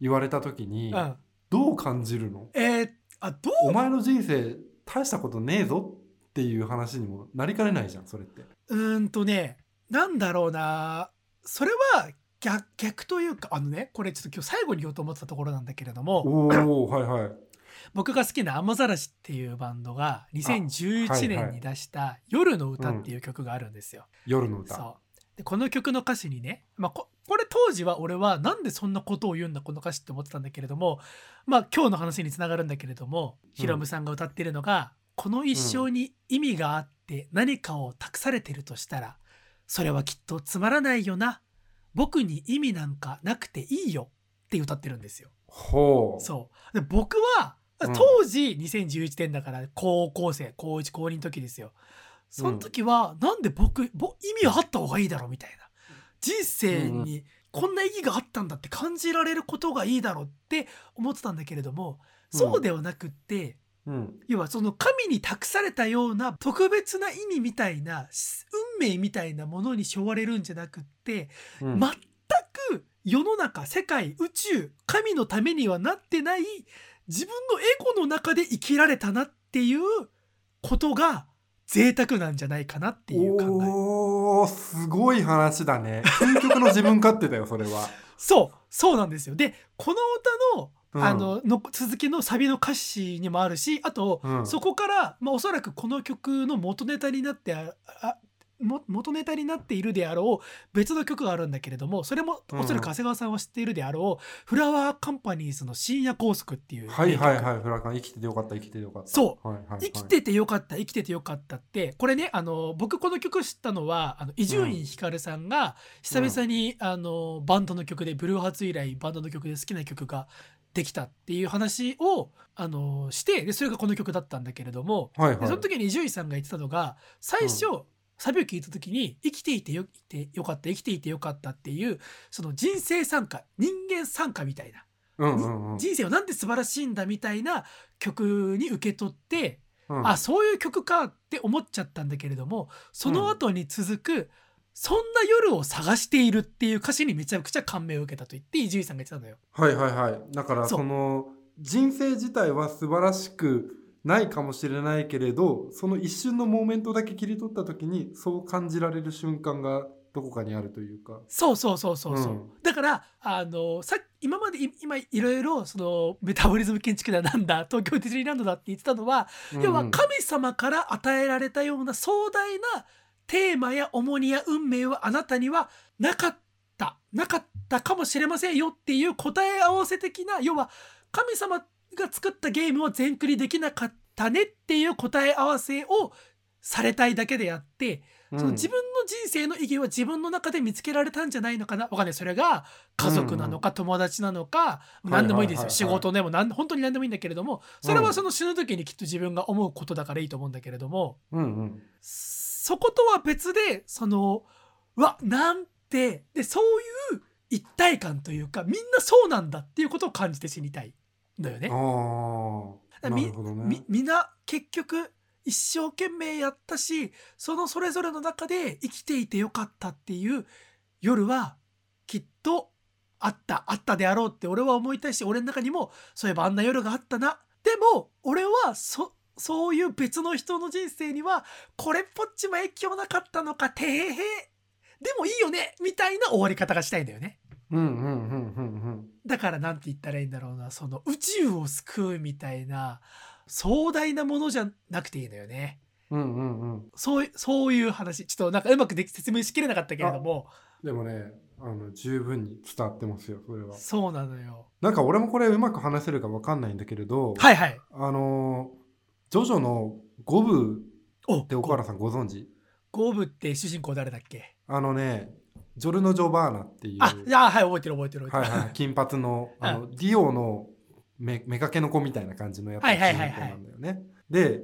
言われた時に、うん。どう感じるの？えー、あ、どう？お前の人生大したことねえぞっていう話にもなりかねないじゃんそれって。うーんとね、なんだろうな。それは逆逆というか、あのね、これちょっと今日最後に言おうと思ってたところなんだけれども、おおはいはい。僕が好きな「雨ざらし」っていうバンドが2011はいはい年に出した「夜の歌」っていう曲があるんですよ。夜の歌。でこの曲の歌詞にね、まあ、ここれ当時は俺はなんでそんなことを言うんだこの歌詞って思ってたんだけれどもまあ今日の話につながるんだけれどもヒロムさんが歌ってるのが、この一生に意味があって何かを託されてるとしたらそれはきっとつまらないよな。僕に意味なんかなくていいよ。って歌ってるんですよ。ほう。そう。で僕はうん。当時2011年だから高校生高1高2の時ですよその時はなんで僕ぼ意味あった方がいいだろうみたいな。人生にこんな意義があったんだって感じられることがいいだろうって思ってたんだけれどもそうではなくって、うん。要はその神に託されたような特別な意味みたいな運命みたいなものに背負われるんじゃなくってうん。全く世の中世界宇宙神のためにはなってない自分のエゴの中で生きられたなっていうことが贅沢なんじゃないかなっていう考えおーすごい話だね。究極の自分勝手だよそれは。そうそうなんですよでこの歌の,、うんあのの続きのサビの歌詞にもあるしあと、うんそこから、まあ、おそらくこの曲の元ネタになってあ元ネタになっているであろう別の曲があるんだけれどもそれもうんおそらく長谷川さんは知っているであろう、フラワーカンパニーズの深夜高速っていうはいはいはいフラカン生きててよかった生きててよかった。。そうはいはいはい、生きててよかった生きててよかったってこれねあの僕この曲知ったのはあの伊集院光さんが久々に、あのバンドの曲でブルーハーツ以来バンドの曲で好きな曲ができたっていう話をあのしてでそれがこの曲だったんだけれどもはいはい。でその時に伊集院さんが言ってたのが最初、サビを聞いた時に生きていてよいてよかった生きていてよかったっていうその人生参加人間参加みたいなうんうんうん。人生はなんで素晴らしいんだみたいな曲に受け取って、うんあそういう曲かって思っちゃったんだけれどもその後に続く、そんな夜を探しているっていう歌詞にめちゃくちゃ感銘を受けたと言って伊集院さんが言ってたのよ。はいはいはい。だからその人生自体は素晴らしくないかもしれないけれどその一瞬のモーメントだけ切り取った時にそう感じられる瞬間がどこかにあるというか。そうそうそうそうそう、うん。だからあのさ今までい今いろいろそのメタボリズム建築だなんだ東京ディズニーランドだって言ってたのは、要は神様から与えられたような壮大なテーマや重荷や運命はあなたにはなかった。なかったかもしれませんよっていう答え合わせ的な要は神様が作ったゲームを全クリできなかったねっていう答え合わせをされたいだけであって、うん。その自分の人生の意義は自分の中で見つけられたんじゃないのかな？わかんない。それが家族なのか友達なのか、何でもいいですよ、仕事でもなん本当に何でもいいんだけれどもそれはその死ぬ時にきっと自分が思うことだからいいと思うんだけれども、うんうん。そことは別でそのうわなんてでそういう一体感というかみんなそうなんだっていうことを感じて死にたいのよね。ああなみるほどね。みみんな結局一生懸命やったしそのそれぞれの中で生きていてよかったっていう夜はきっとあった。あったであろうって俺は思いたいし俺の中にもそういえばあんな夜があったな。でも俺はそそういう別の人の人生にはこれっぽっちも影響なかったのかてへへ。でもいいよねみたいな終わり方がしたいんだよね。うんうんうんうんだからなんて言ったらいいんだろうなその宇宙を救うみたいな壮大なものじゃなくていいのよね。うんうんうん。うんそういそういう話。ちょっとなんかうまくでき説明しきれなかったけれども。でもねあの十分に伝わってますよそれは。そうなのよ。なんか俺もこれうまく話せるかわかんないんだけれどはいはい。あのージョジョのゴブおって岡原さんご存知？ゴーブって主人公誰だっけ？あのねジョルノ・ジョバーナっていうあいやはい覚えてる覚えてる覚えてる。はいはい、金髪のあの、ディオのめめかけの子みたいな感じのやつがはいはい主はいはい人公なんだよね。で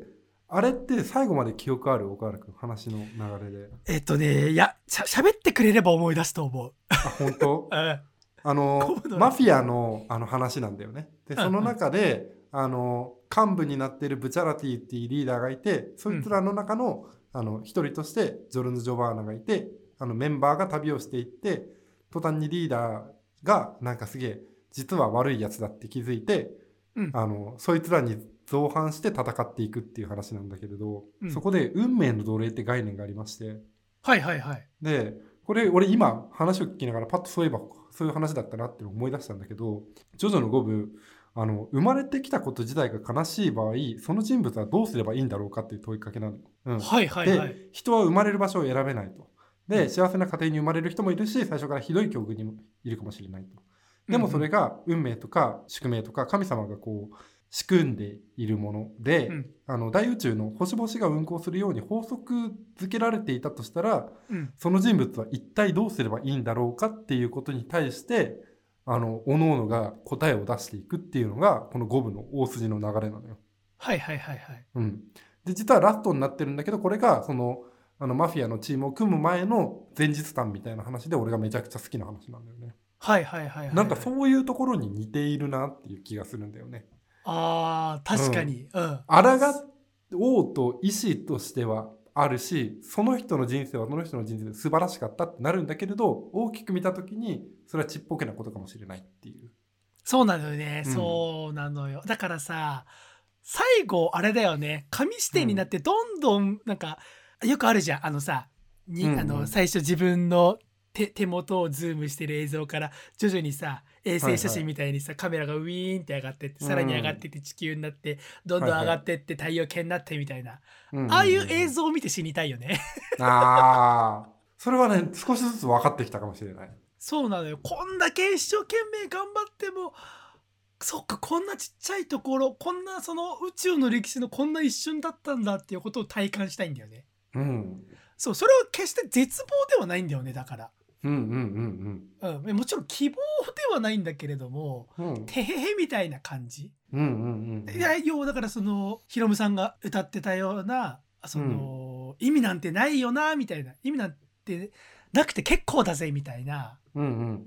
あれって最後まで記憶ある岡原君話の流れで。えっとねいやしゃ喋ってくれれば思い出すと思う。あ本当？うんあのマフィアのあの話なんだよね。でうんうんその中で、あの幹部になってるブチャラティっていうリーダーがいてそいつらの中の,、あの一人としてジョルノ・ジョバーナがいてあのメンバーが旅をしていって途端にリーダーがなんかすげえ実は悪いやつだって気づいて、うんあのそいつらに造反して戦っていくっていう話なんだけれど、うんそこで運命の奴隷って概念がありましてはいはいはい。でこれ俺今話を聞きながらパッとそういえばそういう話だったなって思い出したんだけどジョジョの5部あの生まれてきたこと自体が悲しい場合その人物はどうすればいいんだろうかっていう問いかけなのよ。うんはいはいはい。で人は生まれる場所を選べないと。で幸せな家庭に生まれる人もいるし最初からひどい境遇にもいるかもしれないと。でもそれが運命とか宿命とか神様がこう仕組んでいるもので、うんあの大宇宙の星々が運行するように法則づけられていたとしたらうんその人物は一体どうすればいいんだろうかっていうことに対してあの各々が答えを出していくっていうのがこの五部の大筋の流れなのよ。はいはいはいはい。うん、で実はラストになってるんだけどこれがそのあのマフィアのチームを組む前の前日談みたいな話で俺がめちゃくちゃ好きな話なんだよね。はいはいはいはい。なんかそういうところに似ているなっていう気がするんだよね。ああ確かに。うん。抗おうと意思としてはあるしその人の人生はその人の人生で素晴らしかったってなるんだけれど大きく見た時にそれはちっぽけなことかもしれないっていう。そうなのよね、うんそうなのよだからさ最後あれだよね紙視点になってどんどんなんか、よくあるじゃん。あのさに、うん。うんあの最初自分の手手元をズームしてる映像から徐々にさ衛星写真みたいにさ、カメラがウィーンって上がってってさらに上がってって地球になってどんどん上がってって太陽系になってみたいな、ああいう映像を見て死にたいよね。ああそれはね少しずつ分かってきたかもしれない。そうなのよ。こんだけ一生懸命頑張ってもそっかこんなちっちゃいところこんなその宇宙の歴史のこんな一瞬だったんだっていうことを体感したいんだよねうん。そうそれは決して絶望ではないんだよねだから、うんうんうんうん、もちろん希望ではないんだけれどもうん。うんてへへみたいな感じ。うんうんうんいや要はだからそのヒロムさんが歌ってたようなその、意味なんてないよなみたいな。意味なんてなくて結構だぜみたいな。うんうん。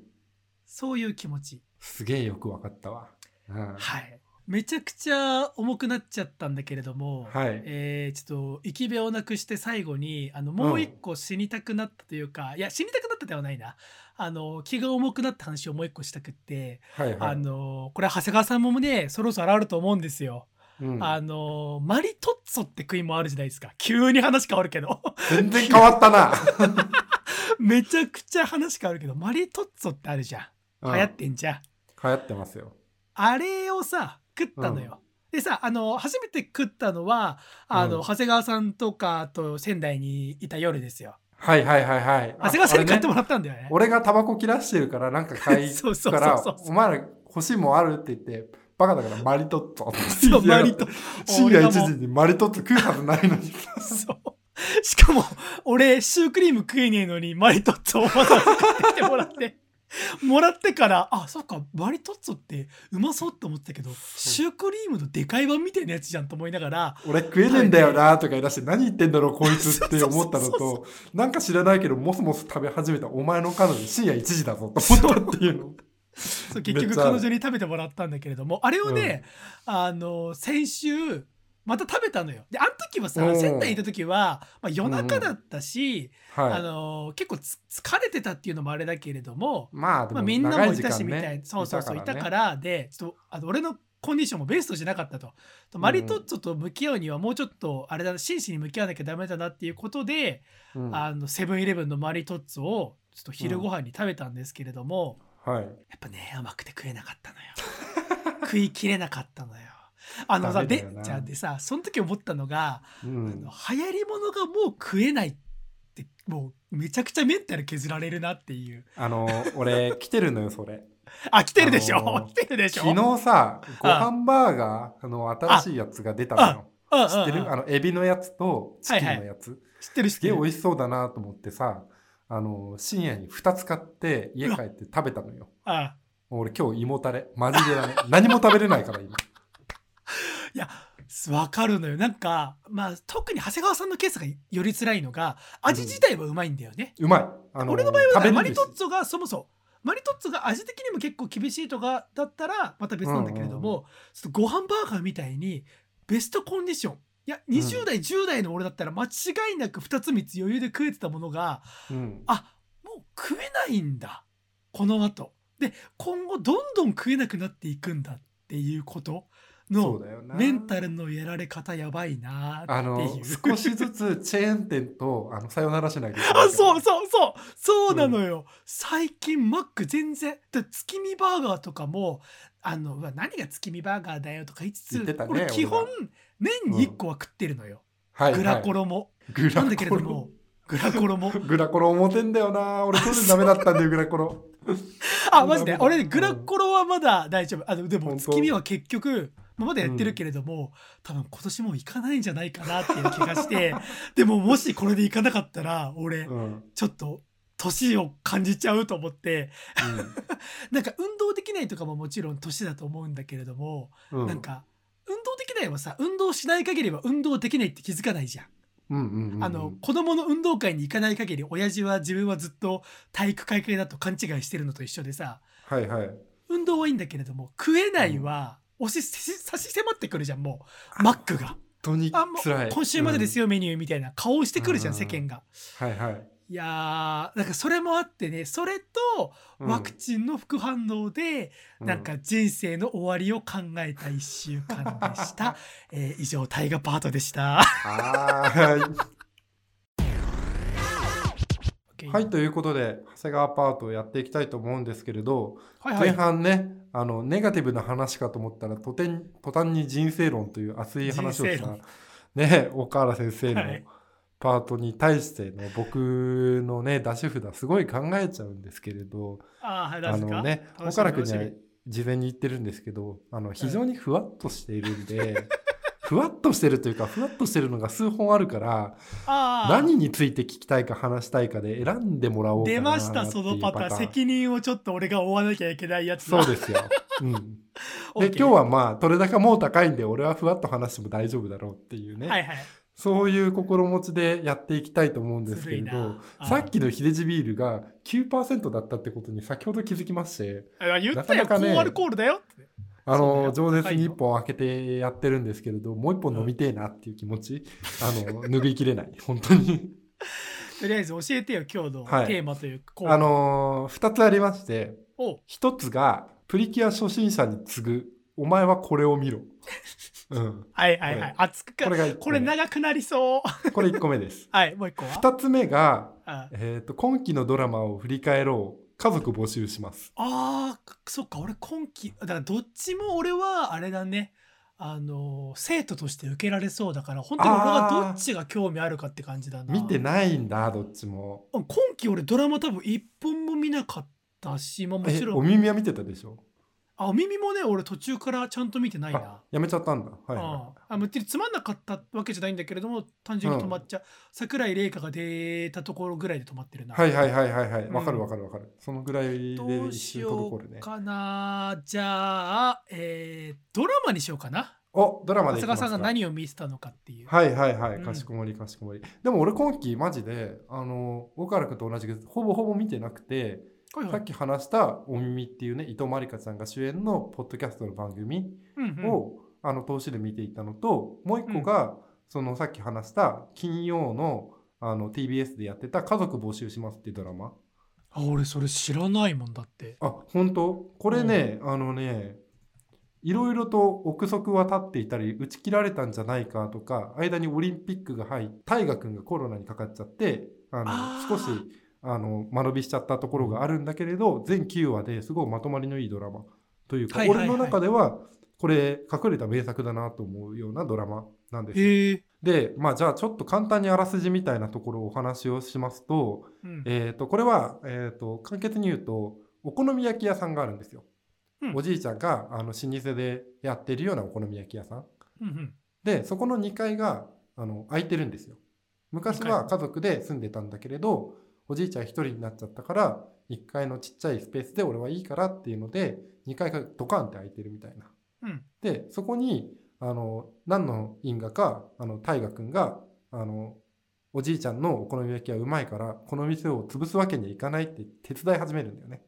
そういう気持ち。すげえよく分かったわ。うん。はい。めちゃくちゃ重くなっちゃったんだけれども、はい。えーちょっと生き病をなくして最後にあのもう一個死にたくなったというか、いや死にたくなったではないな。あの気が重くなった話をもう一個したくって、はいはい。あのこれ長谷川さんもねそろそろあると思うんですよ。うん。あのマリトッツォって食いもあるじゃないですか。急に話変わるけど。全然変わったな。めちゃくちゃ話変わるけどマリトッツォってあるじゃん。流行ってんじゃん。流行ってますよ。あれをさ食ったのよ、でさあの初めて食ったのはあの、うん。長谷川さんとかと仙台にいた夜ですよ。はいはいはいはい。長谷川さんに買ってあもらったんだよね。俺がタバコ切らしてるからなんか買い そうそうからお前ら欲しいもんあるって言ってバカだからマリトッツォ。そうマリト深夜1俺がもう。時にマリトッツォ食うはずないのに。そう。しかも俺シュークリーム食えねえのにマリトッツォをわざわざ買ってきてもらって もらってからあそっかマリトッツォってうまそうって思ってたけどシュークリームのでかい版みたいなやつじゃんと思いながら俺食えねえんだよなとか言い出して何言ってんだろうこいつ って思ったのとなんか知らないけどもそもそ食べ始めたお前の彼女深夜1時だぞと思ったっていう。のそう結局彼女に食べてもらったんだけれどもあれをね、あの先週また食べたのよ。であの時はさ仙台にいた時は、まあ、夜中だったし、あはい。の結構つ疲れてたっていうのもあれだけれども、まあ、まあみんなもいたしみたいねな、そうそうそういたかね。らでちょっとあの俺のコンディションもベストじゃなかったと。とマリトッツォと向き合うにはもうちょっとあれだ真摯に向き合わなきゃダメだなっていうことで、うん。あのセブンイレブンのマリトッツォをちょっと昼ご飯に食べたんですけれども、はい。やっぱね甘くて食えなかったのよ。食いきれなかったのよあのさでじゃあでさその時思ったのが、あうん。の流行り物がもう食えないってもうめちゃくちゃメンタル削られるなっていう。あの俺来てるのよそれ。あ来てるでしょ、あのー来てるでしょ？昨日さご飯バーガーあの新しいやつが出たのよ。知ってる？あのエビのやつとチキンのやつ。知ってる知ってる。すげえ美味しそうだなと思ってさあの深夜に2つ買って家帰って食べたのよ。俺今日胃もたれ。マジでだね何も食べれないから今いやわかるのよ。なんかまあ特に長谷川さんのケースがより辛いのが味自体はうまいんだよね、うまい。あの俺の場合はマリトッツォがそもそもマリトッツォが味的にも結構厳しいとかだったらまた別なんだけれども、ちょっとご飯バーガーみたいにベストコンディションいや20代、10代の俺だったら間違いなく2つ3つ余裕で食えてたものがうん。あもう食えないんだ。この後。で今後どんどん食えなくなっていくんだっていうこと。そのメンタルのやられ方やばいなあの。少しずつ チェーン店とあのさよならしないといけない。あそうそうそうそうなのよ、最近マック全然だ月見バーガーとかもあの何が月見バーガーだよとか言いつつ言ってたね俺基本俺年に1個は食ってるのよ、はいグラコロロも、グラなんだけれどコロも。グラコロも。グラコロ思 てんだよな。俺そういうのダメだったんだよ グラコロ。あマジで？俺グラコロはまだ大丈夫。あのでも月見は結局まだやってるけれども、多分今年もう行かないんじゃないかなっていう気がして でももしこれで行かなかったら俺うん。ちょっと年を感じちゃうと思って。なんか運動できないとかももちろん年だと思うんだけれども、うん。うんなんか運動できないはさ運動しない限りは運動できないって気づかないじゃん。うんうんうん。あの子供の運動会に行かない限り親父は自分はずっと体育会系だと勘違いしてるのと一緒でさ。はいはい。運動はいいんだけれども食えないは押し差し迫ってくるじゃんもう。マックが。本当に辛い。今週までですよ、よ、メニューみたいな。顔をしてくるじゃんうん。世間が。うんはいはい。いやーなんかそれもあってねそれとうん。ワクチンの副反応で、うん。なんか人生の終わりを考えた1週間でした、えー以上大河パートでした。ははいということで長谷川パートをやっていきたいと思うんですけれど、はいはい。前半ねあのネガティブな話かと思ったらとてん途端に人生論という熱い話をしたね岡原先生のはい。パートに対しての僕のね出し札すごい考えちゃうんですけれどあーはいあのね岡原君には事前に言ってるんですけどあの非常にふわっとしているんで、ふわっとしてるというかふわっとしてるのが数本あるから何について聞きたいか話したいかで選んでもらおうかな出ましたそのパターン責任をちょっと俺が負わなきゃいけないやつそうですよ。うん、で今日はまあ取れ高もう高いんで俺はふわっと話しても大丈夫だろうっていうね、はいはい。そういう心持ちでやっていきたいと思うんですけれどさっきの秀地ビールが9%だったってことに先ほど気づきましてあ言ったよ。なかなかね。高アルコールだよってあの情熱に1本開けてやってるんですけれどもう1本飲みてえなっていう気持ち、あの拭いきれない。本当に。とりあえず教えてよ今日のはい。テーマというかコーナーあの2つありましてお1つがプリキュア初心者に次ぐお前はこれを見ろ、うん、はいはいはい。熱くかこれが1個これ目長くなりそう。これ1個目です。はいもう一個は？2つ目が、あ。えーと「今期のドラマを振り返ろう家族募集します。あーそっか俺今期だからどっちも俺はあれだね。あの生徒として受けられそうだから本当に俺がどっちが興味あるかって感じだな。見てないんだどっちも。今期俺ドラマ多分一本も見なかったし、まあ、もちえろん。お耳は見てたでしょ？あお耳もね俺途中からちゃんと見てないな。あやめちゃったんだ。はい、あはああむっきりつまんなかったわけじゃないんだけれども単純に止まっちゃう、桜井玲香が出たところぐらいで止まってるな、い、はいはいはいはいはい。うん。わかるわかるわかる。そのぐらいでどう一し瞬ようかな。じゃあ、えードラマにしようかな。おドラマで長谷川さんが何を見せたのかっていう、はいはいはい。うん。かしこまりかしこまり、でも俺今期マジであの岡原君と同じくほぼほぼ見てなくて、はいはい。さっき話した「お耳」っていうね伊藤まりかちゃんが主演のポッドキャストの番組うんうん。を、あの投資で見ていたのともう一個が、そのさっき話した金曜のあの TBS でやってた「家族募集します」っていうドラマ。あ俺それ知らないもんだって。あ本当？これね、あのねいろいろと憶測は立っていたり打ち切られたんじゃないかとか間にオリンピックが入って大河君がコロナにかかっちゃってあの少しあの間延びしちゃったところがあるんだけれど全9話ですごいまとまりのいいドラマというか、はいはいはい。俺の中ではこれ隠れた名作だなと思うようなドラマなんですでまあじゃあちょっと簡単にあらすじみたいなところをお話をしますと,、うん。えー、とこれは、えー、と簡潔に言うとお好み焼き屋さんがあるんですよ。うん。おじいちゃんがあの老舗でやってるようなお好み焼き屋さん。うんうん。でそこの2階があの空いてるんですよ。昔は家族で住んでたんだけれどおじいちゃん1人になっちゃったから1階のちっちゃいスペースで俺はいいからっていうので2階がドカンって空いてるみたいな。うん。でそこにあの何の因果かあの大河君があのおじいちゃんのお好み焼きはうまいからこの店を潰すわけにはいかないって手伝い始めるんだよね。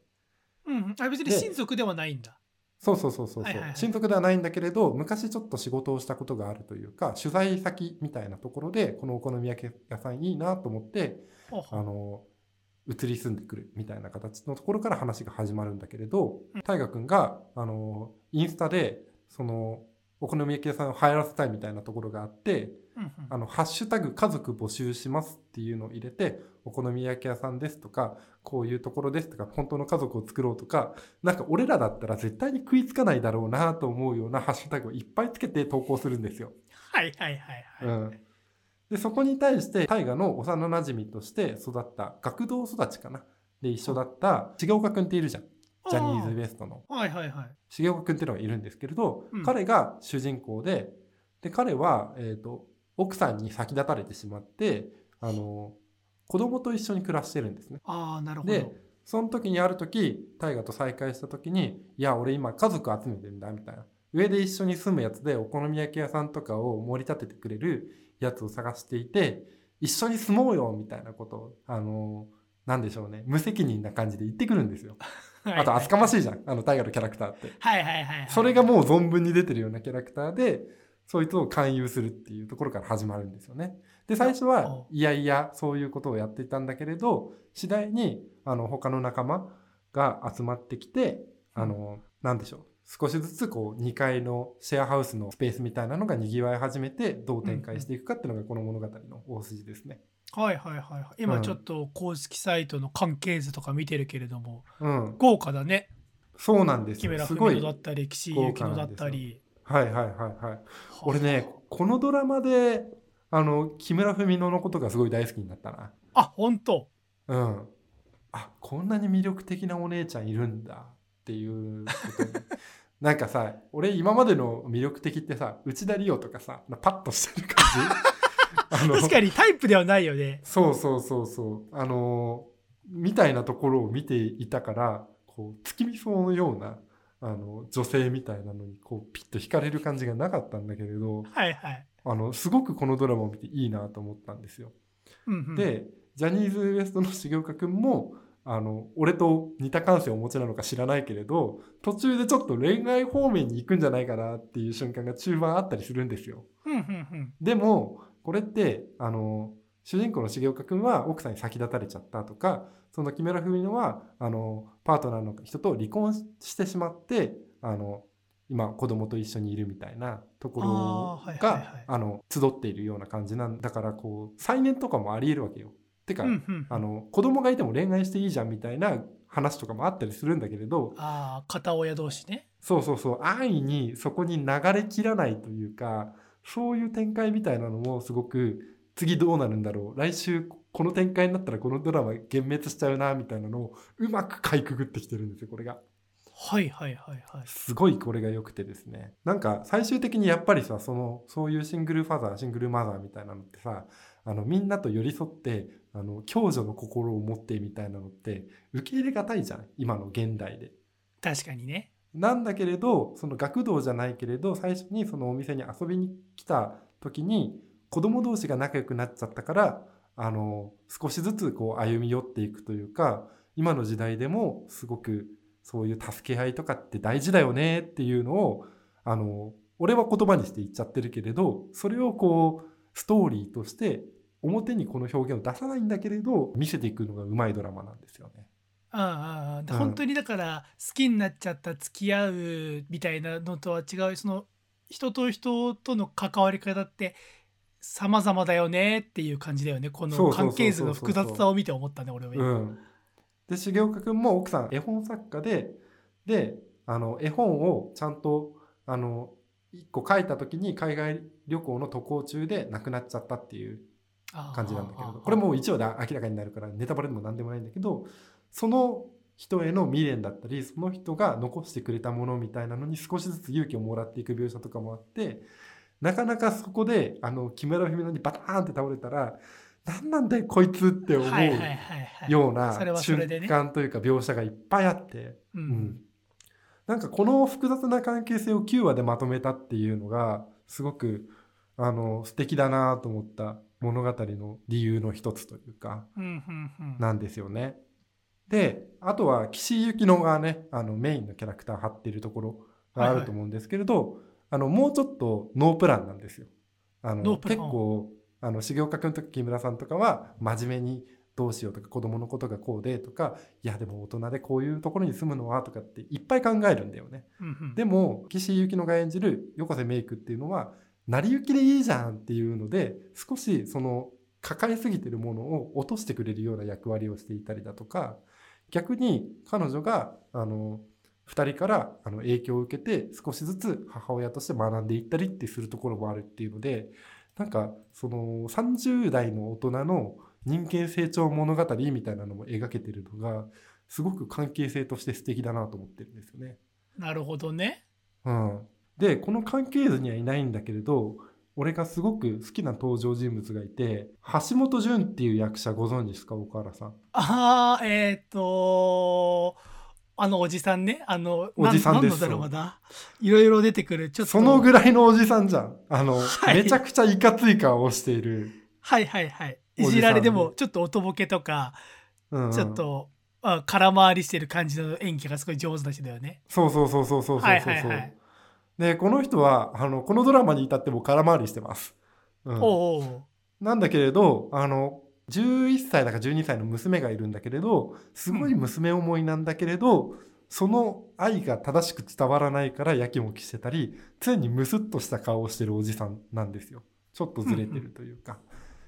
うん。うんあ別にで親族ではないんだ。そうそうそうそうそう、はいはいはい。親族ではないんだけれど昔ちょっと仕事をしたことがあるというか取材先みたいなところでこのお好み焼き屋さんいいなと思ってあの移り住んでくるみたいな形のところから話が始まるんだけれどうん。大河君があのインスタでそのお好み焼き屋さんを流行らせたいみたいなところがあってうんうん。あのハッシュタグ家族募集しますっていうのを入れてお好み焼き屋さんですとかこういうところですとか本当の家族を作ろうとかなんか俺らだったら絶対に食いつかないだろうなと思うようなハッシュタグをいっぱいつけて投稿するんですよ。はいはいはいはい、うんでそこに対して大河の幼なじみとして育った学童育ちかな。で一緒だった重岡君っているじゃん。ジャニーズ WEST の。はいはいはい。重岡君っていうのがいるんですけれど、うん。彼が主人公でで彼は、えー、と奥さんに先立たれてしまってあの子供と一緒に暮らしてるんですね。ああなるほど。でその時にある時大河と再会した時に「いや俺今家族集めてんだ」みたいな。上で一緒に住むやつでお好み焼き屋さんとかを盛り立ててくれるやつを探していて一緒に住もうよみたいなことをあのなんでしょうね無責任な感じで言ってくるんですよ。あと厚かましいじゃんあの大河のキャラクターって。はいはいはいはいそれがもう存分に出てるようなキャラクターでそいつを勧誘するっていうところから始まるんですよね。で最初はおいやいやそういうことをやっていたんだけれど次第にあの他の仲間が集まってきてあのなんでしょう少しずつこう2階のシェアハウスのスペースみたいなのがにぎわい始めてどう展開していくかっていうのがこの物語の大筋ですね。はいはいはいはい。うん。今ちょっと公式サイトの関係図とか見てるけれどもうん、豪華だね。そうなんです木村よすごいだったり岸井ゆきのだったりはいはいはい。はい俺ねこのドラマであの木村文乃のことがすごい大好きになったな。あ本当。うん。あこんなに魅力的なお姉ちゃんいるんだっていうこと。になんかさ俺今までの魅力的ってさ内田理央とかさパッとしてる感じ？確かにタイプではないよね。そうそうそうそう。あのみたいなところを見ていたからこう月見草のようなあの女性みたいなのにこうピッと惹かれる感じがなかったんだけれどはいはい、あのすごくこのドラマを見ていいなと思ったんですよ。うんうん、でジャニーズ WEST の重岡君もあの俺と似た感性をお持ちなのか知らないけれど途中でちょっと恋愛方面に行くんじゃないかなっていう瞬間が中盤あったりするんですよ。でもこれってあの主人公の重岡君は奥さんに先立たれちゃったとかその木村文乃はあのパートナーの人と離婚してしまってあの今子供と一緒にいるみたいなところあーはいはいがはいあの集っているような感じなんだからこう再燃とかもありえるわけよ。てか、うんうんあの子供がいても恋愛していいじゃんみたいな話とかもあったりするんだけれどああ片親同士ね。そうそうそう。安易にそこに流れきらないというかそういう展開みたいなのもすごく次どうなるんだろう。来週この展開になったらこのドラマ幻滅しちゃうなみたいなのをうまくかいくぐってきてるんですよこれが。はいはいはいはい。すごいこれが良くてですね。なんか最終的にやっぱりさそのそういうシングルファザーシングルマザーみたいなのってさあのみんなと寄り添ってあの共助の心を持ってみたいなのって受け入れがたいじゃん今の現代で。確かにねなんだけれどその学童じゃないけれど最初にそのお店に遊びに来た時に子供同士が仲良くなっちゃったからあの少しずつこう歩み寄っていくというか今の時代でもすごくそういう助け合いとかって大事だよねっていうのをあの俺は言葉にして言っちゃってるけれどそれをこうストーリーとして表にこの表現を出さないんだけれど見せていくのがうまいドラマなんですよね。ああああでうん。本当にだから好きになっちゃった付き合うみたいなのとは違うその人と人との関わり方って様々だよねっていう感じだよね。この関係図の複雑さを見て思ったね俺はう今、ん、で重岡君も奥さん絵本作家でであの絵本をちゃんとあの1個書いた時に海外旅行の渡航中で亡くなっちゃったっていう感じなんだけどこれもう一話で明らかになるからネタバレでも何でもないんだけどその人への未練だったりその人が残してくれたものみたいなのに少しずつ勇気をもらっていく描写とかもあってなかなかそこであの木村文乃にバターンって倒れたら何なんだよこいつって思うような瞬間というか描写がいっぱいあって、ううん。ん、なんかこの複雑な関係性を9話でまとめたっていうのがすごくあの素敵だなと思った物語の理由の一つというかなんですよね。であとは岸井ゆきのがねあのメインのキャラクター張ってるところがあると思うんですけれど、あのもうちょっとノープランなんですよ。あの結構あの重岡君とか木村さんとかは真面目にどうしようとか子供のことがこうでとかいやでも大人でこういうところに住むのはとかっていっぱい考えるんだよね。うんうんでも岸井ゆきのが演じる横瀬メイクっていうのは成り行きでいいじゃんっていうので少しその抱えすぎてるものを落としてくれるような役割をしていたりだとか逆に彼女があの2人からあの影響を受けて少しずつ母親として学んでいったりってするところもあるっていうのでなんかその30代の大人の人間成長物語みたいなのも描けてるのがすごく関係性として素敵だなと思ってるんですよね。なるほどねうん、でこの関係図にはいないんだけれど俺がすごく好きな登場人物がいて橋本潤っていう役者ご存知ですか岡原さん？ああえっ、とあのおじさんねあのおじさんですなん何のドラマだ？いろいろ出てくるちょっとそのぐらいのおじさんじゃん。あの、はいめちゃくちゃいかつい顔をしている。はいはいはいいじられでもちょっとおとぼけとかうんうんちょっと、あ空回りしてる感じの演技がすごい上手な人だよね。そうそうそうそうそうそうそう。はいはいはい。でこの人はあのこのドラマに至っても空回りしてます。うんおうおうなんだけれどあの11歳だか12歳の娘がいるんだけれどすごい娘思いなんだけれど、その愛が正しく伝わらないからやきもきしてたり常にムスッとした顔をしてるおじさんなんですよちょっとずれてるというか。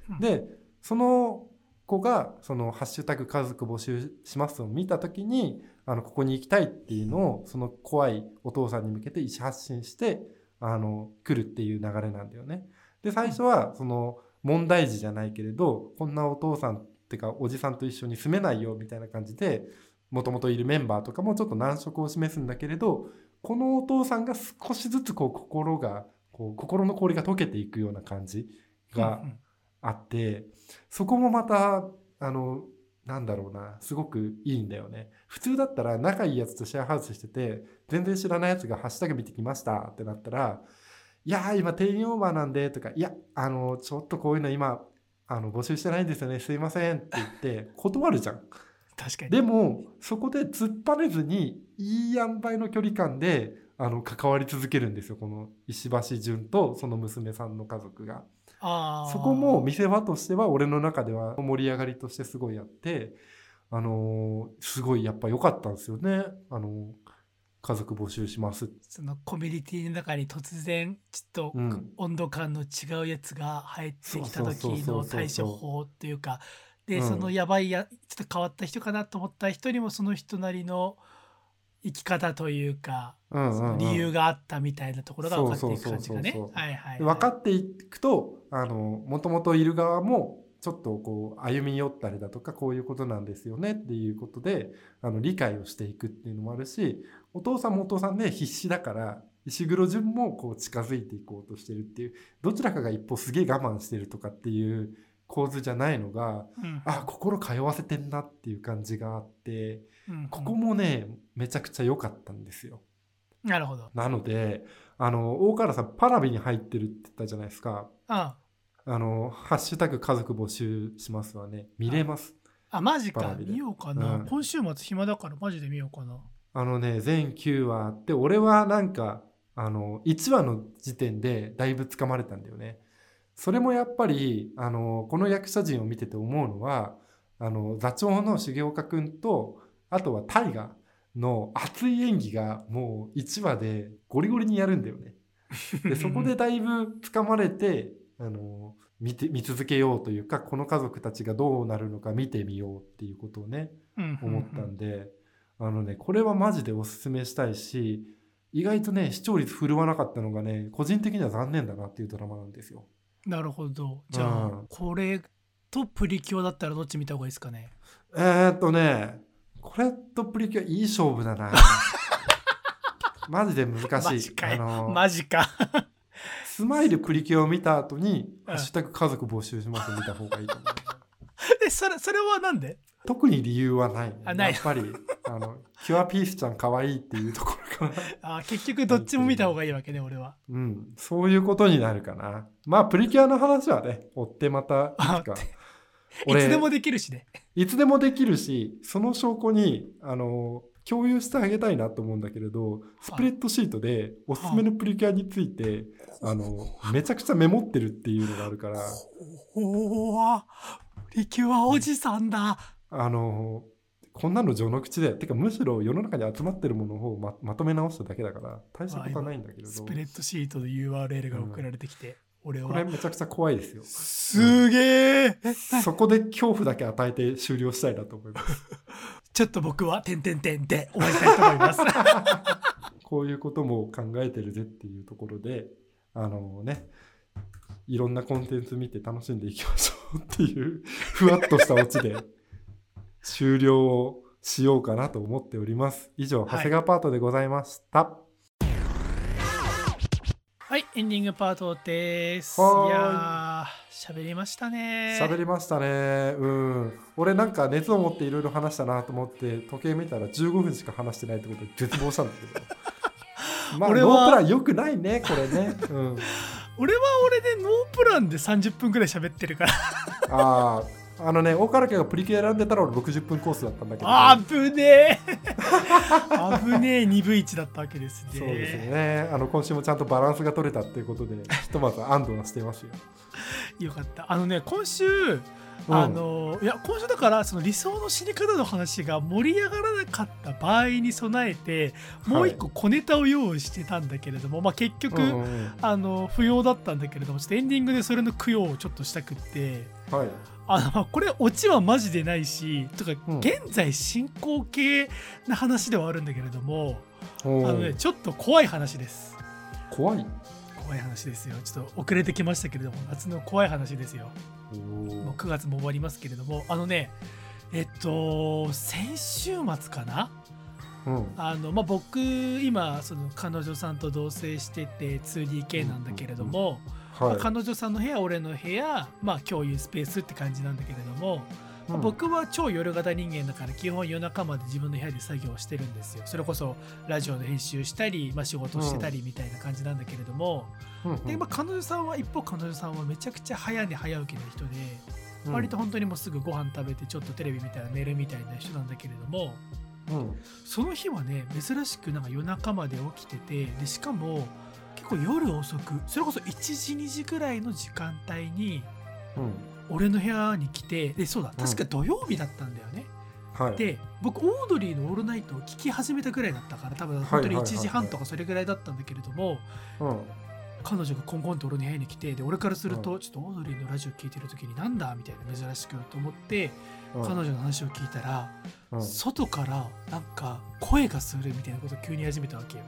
うんうんでその子がその「ハッシュタグ家族募集します」を見た時にあのここに行きたいっていうのをその怖いお父さんに向けて意思発信してあの来るっていう流れなんだよね。で最初はその問題児じゃないけれどこんなお父さんってかおじさんと一緒に住めないよみたいな感じでもともといるメンバーとかもちょっと難色を示すんだけれどこのお父さんが少しずつこう心がこう心の氷が溶けていくような感じがあってそこもまたあのなんだろうなすごくいいんだよね普通だったら仲いいやつとシェアハウスしてて全然知らないやつが「ハッシュタグ見てきました」ってなったら「いやー今定員オーバーなんで」とか「いやあのちょっとこういうの今あの募集してないんですよねすいません」って言って 断るじゃん。確かに。でもそこで突っ張れずにいい塩梅の距離感であの関わり続けるんですよこの石橋淳とその娘さんの家族が。そこも見せ場としては俺の中では盛り上がりとしてすごいあって、あのーすごいやっぱ良かったんですよね。あのー家族募集します。そのコミュニティの中に突然ちょっとうん温度感の違うやつが入ってきた時の対処法っていうかで、うんそのやばいやちょっと変わった人かなと思った人にもその人なりの生き方というか、うんうんうん。理由があったみたいなところが分かっていく感じがね。分かっていくともともといる側もちょっとこう歩み寄ったりだとかこういうことなんですよねっていうことであの理解をしていくっていうのもあるしお父さんもお父さんで必死だから石黒淳もこう近づいていこうとしてるっていうどちらかが一歩すげえ我慢してるとかっていう構図じゃないのがうん。あ心通わせてんなっていう感じがあってうんここもねめちゃくちゃ良かったんですよ。なるほどなのであの大河原さんパラビに入ってるって言ったじゃないですか。ああの、ハッシュタグ家族募集しますわね。見れます。あマジか見ようかな、うん今週末暇だからマジで見ようかなあのね、全9話あって、俺はなんか、あの、1話の時点でだいぶ掴まれたんだよね。それもやっぱり、あの、この役者陣を見てて思うのは、あの、座長の重岡くんと、あとは大河の熱い演技がもう1話でゴリゴリにやるんだよね。でそこでだいぶ掴まれてあの見て見続けようというかこの家族たちがどうなるのか見てみようっていうことをね思ったんで、あのねこれはマジでおすすめしたいし意外とね視聴率振るわなかったのがね個人的には残念だなっていうドラマなんですよ。なるほどじゃあ、うんこれとプリキュアだったらどっち見た方がいいですかね？えー、っとねこれとプリキュアいい勝負だな。マジで難マしい。ジ。か。よあのマジか。スマイルプリキュアを見た後に「うん。ハッシュタグ家族募集します」見た方がいいと思う。えそれそれはなんで？特に理由はない、あない。やっぱりあのキュアピースちゃん可愛いっていうところかな あ結局どっちも見た方がいいわけね俺は。うん。そういうことになるかな。まあプリキュアの話はね追ってまたいつかいつでもできるしね。いつでもできるしその証拠にあの共有してあげたいなと思うんだけれどスプレッドシートでおすすめのプリキュアについてあのめちゃくちゃメモってるっていうのがあるからおおプリキュアおじさんだ。あのこんなの序の口でてかむしろ世の中に集まってるものをままとめ直しただけだから大したことはないんだけれど。スプレッドシートの URL が送られてきて、俺これはめちゃくちゃ怖いですよ。すげええそこで恐怖だけ与えて終了したいなと思います。ちょっと僕は「てんてんてん」で終わりたいと思います。こういうことも考えてるぜっていうところであのねいろんなコンテンツ見て楽しんでいきましょうっていうふわっとしたオチで終了をしようかなと思っております。以上はい長谷川パートでございました、はいエンディングパートです。い。やー喋りましたね。喋りましたね。うん。俺なんか熱を持っていろいろ話したなと思って時計見たら15分しか話してないってことで絶望したんだけど。まあ俺はノープランよくないねこれね、うん、俺は俺でノープランで30分くらい喋ってるから。あああのね大原家がプリキュア選んでたら俺60分コースだったんだけど、あぶねえ。あぶねえ2分1だったわけですね。そうですね。あの今週もちゃんとバランスが取れたっていうことでひとまず安堵はしてますよ。よかった。あのね今週あのいや今週だからその理想の死に方の話が盛り上がらなかった場合に備えてもう一個小ネタを用意してたんだけれども、まあ結局、うんうんうん。あの不要だったんだけれどもちょっとエンディングでそれの供養をちょっとしたくって。はいあのまあこれオチはマジでないしとかうん。現在進行形な話ではあるんだけれども、あのねちょっと怖い話です。怖い？怖い話ですよ。ちょっと遅れてきましたけれども夏の怖い話ですよ。もう9月も終わりますけれどもあのねえっと先週末かな？うん。あの、まあ、僕今その彼女さんと同棲してて 2DK なんだけれども、まあはい。彼女さんの部屋俺の部屋、まあ、共有スペースって感じなんだけれども、まあうん。僕は超夜型人間だから基本夜中まで自分の部屋で作業をしてるんですよ。それこそラジオの編集したり、まあ、仕事してたりみたいな感じなんだけれども、うん。うんでまあ、彼女さんは一方彼女さんはめちゃくちゃ早寝早起きな人で、うん。割と本当にもうすぐご飯食べてちょっとテレビ見たら寝るみたいな人なんだけれどもうん。その日はね珍しくなんか夜中まで起きててでしかも結構夜遅くそれこそ1時2時ぐらいの時間帯にうん。俺の部屋に来てでそうだ確か土曜日だったんだよね、はい。で僕オードリーの「オールナイト」を聞き始めたぐらいだったから多分本当に1時半とかそれぐらいだったんだけれども、うん。彼女がコンコンと俺の部屋に来てで俺からすると、ちょっとオードリーのラジオ聞いてる時になんだみたいな珍しくと思って、うん。彼女の話を聞いたら、うん。外からなんか声がするみたいなことを急に始めたわけよ。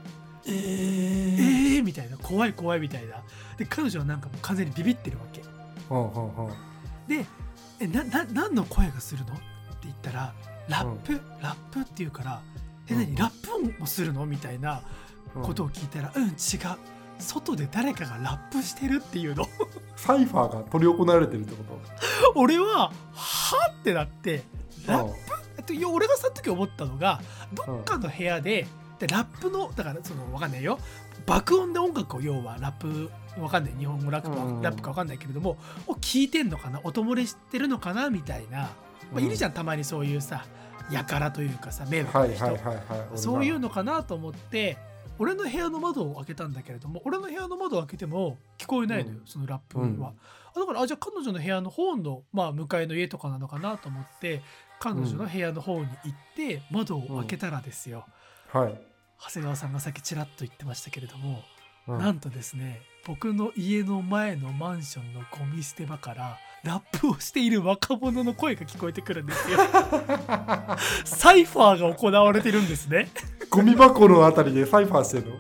ええー。ーみたいな。怖い怖いみたいな。で彼女はなんかもう完全にビビってるわけ。うんうんう。んでえなな何の声がするの？って言ったらラップ、ラップって言うからえうん。何ラップ音もするの？みたいなうん。ことを聞いたらうん違う。外で誰かがラップしてるっていうの。サイファーが執り行われてるってこ 俺ははってなってとラップ？えっといや俺がその時思ったのがどっかの部屋ででラップのだからそのわかんないよ。爆音で音楽を要はラップわかんない。日本語ラップラップかわかんないけれどもを聞いてんのかな？音漏れしてるのかな？みたいな、まあ、いるじゃんたまにそういうさやからというかさ迷惑ない人、ははいはいはいはい。そういうのかなと思って俺の部屋の窓を開けたんだけれども俺の部屋の窓を開けても聞こえないのよ、うん。そのラップは、うん。あだからあじゃあ彼女の部屋の方の、まあ、向かいの家とかなのかなと思って彼女の部屋の方に行って窓を開けたらですよ、はい、長谷川さんがさっきちらっと言ってましたけれども、うん。なんとですね僕の家の前のマンションのゴミ捨て場からラップをしている若者の声が聞こえてくるんですよ。サイファーが行われてるんですね。ゴミ箱のあたりでサイファーしてるの？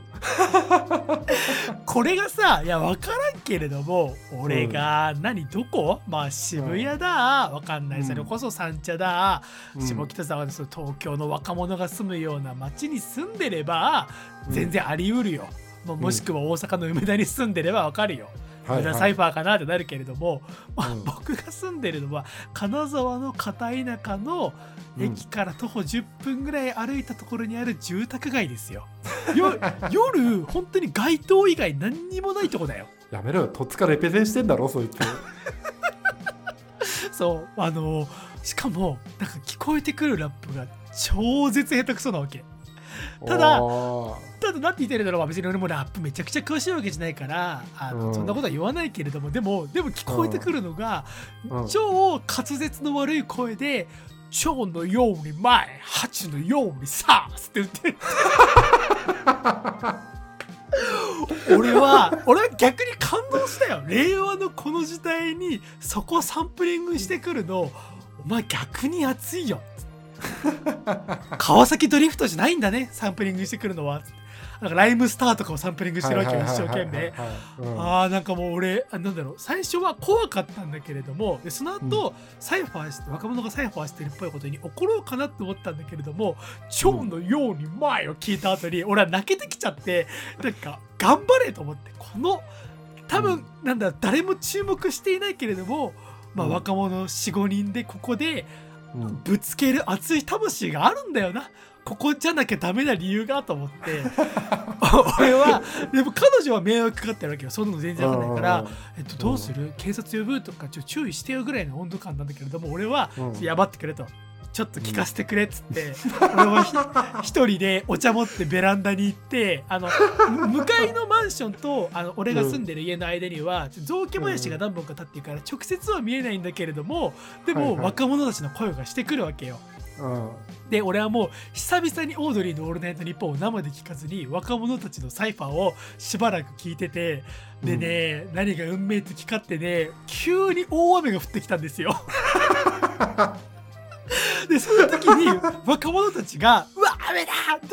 これがさいや分からんけれども俺が何どこ？まあ渋谷だわかんない。うん。それこそ三茶だ、うん。下北沢のその東京の若者が住むような町に住んでれば全然あり得るよ、もうもしくは大阪の梅田に住んでればわかるよ、はいサイファーかなってなるけれども、まあうん僕が住んでるのは金沢の片田舎の駅から徒歩10分ぐらい歩いたところにある住宅街ですよ。よ 夜本当に街灯以外何にもないとこだよ。やめろよとっつかレペゼンしてんだろそいつ そうあのしかもなんか聞こえてくるラップが超絶下手くそなわけ。ただただなんて言ってるんだろう。まあ別に俺もラップめちゃくちゃ詳しいわけじゃないからあの、うん。そんなことは言わないけれどもでもでも聞こえてくるのが、うん。超滑舌の悪い声で「蝶のように前蜂のようにさ」って言ってる。俺は俺は逆に感動したよ。令和のこの時代にそこをサンプリングしてくるの。お前逆に熱いよ 川崎ドリフトじゃないんだねサンプリングしてくるのは。なんかライムスターとかをサンプリングしてるわけよ一生懸命。あーなんかもう俺あなんだろう最初は怖かったんだけれどもでその後、サイファーして若者がサイファーしてるっぽいことに怒ろうかなって思ったんだけれども「蝶のように前」を聞いた後に俺は泣けてきちゃってなんか頑張れと思ってこの多分、うん。なんだ誰も注目していないけれども、まあ、うん。若者45人でここでうんぶつける熱い魂があるんだよな。ここじゃなきゃダメな理由がと思って。俺はでも彼女は迷惑かかってるわけよ。そんなの全然わかんないから、えっと、どうする？警察呼ぶ？とかちょ注意してよぐらいの温度感なんだけれども俺はうん。やばってくれと。ちょっと聞かせてくれっつって、俺はひ一人でお茶持ってベランダに行ってあのむ向かいのマンションとあの俺が住んでる家の間には雑木林が何本か立ってるから直接は見えないんだけれどもでも若者たちの声がしてくるわけよ。うんで俺はもう久々にオードリーの「オールナイトニッポン」を生で聞かずに若者たちのサイファーをしばらく聞いててでね、何が運命的かってね急に大雨が降ってきたんですよ。でその時に若者たちが「うわ雨だ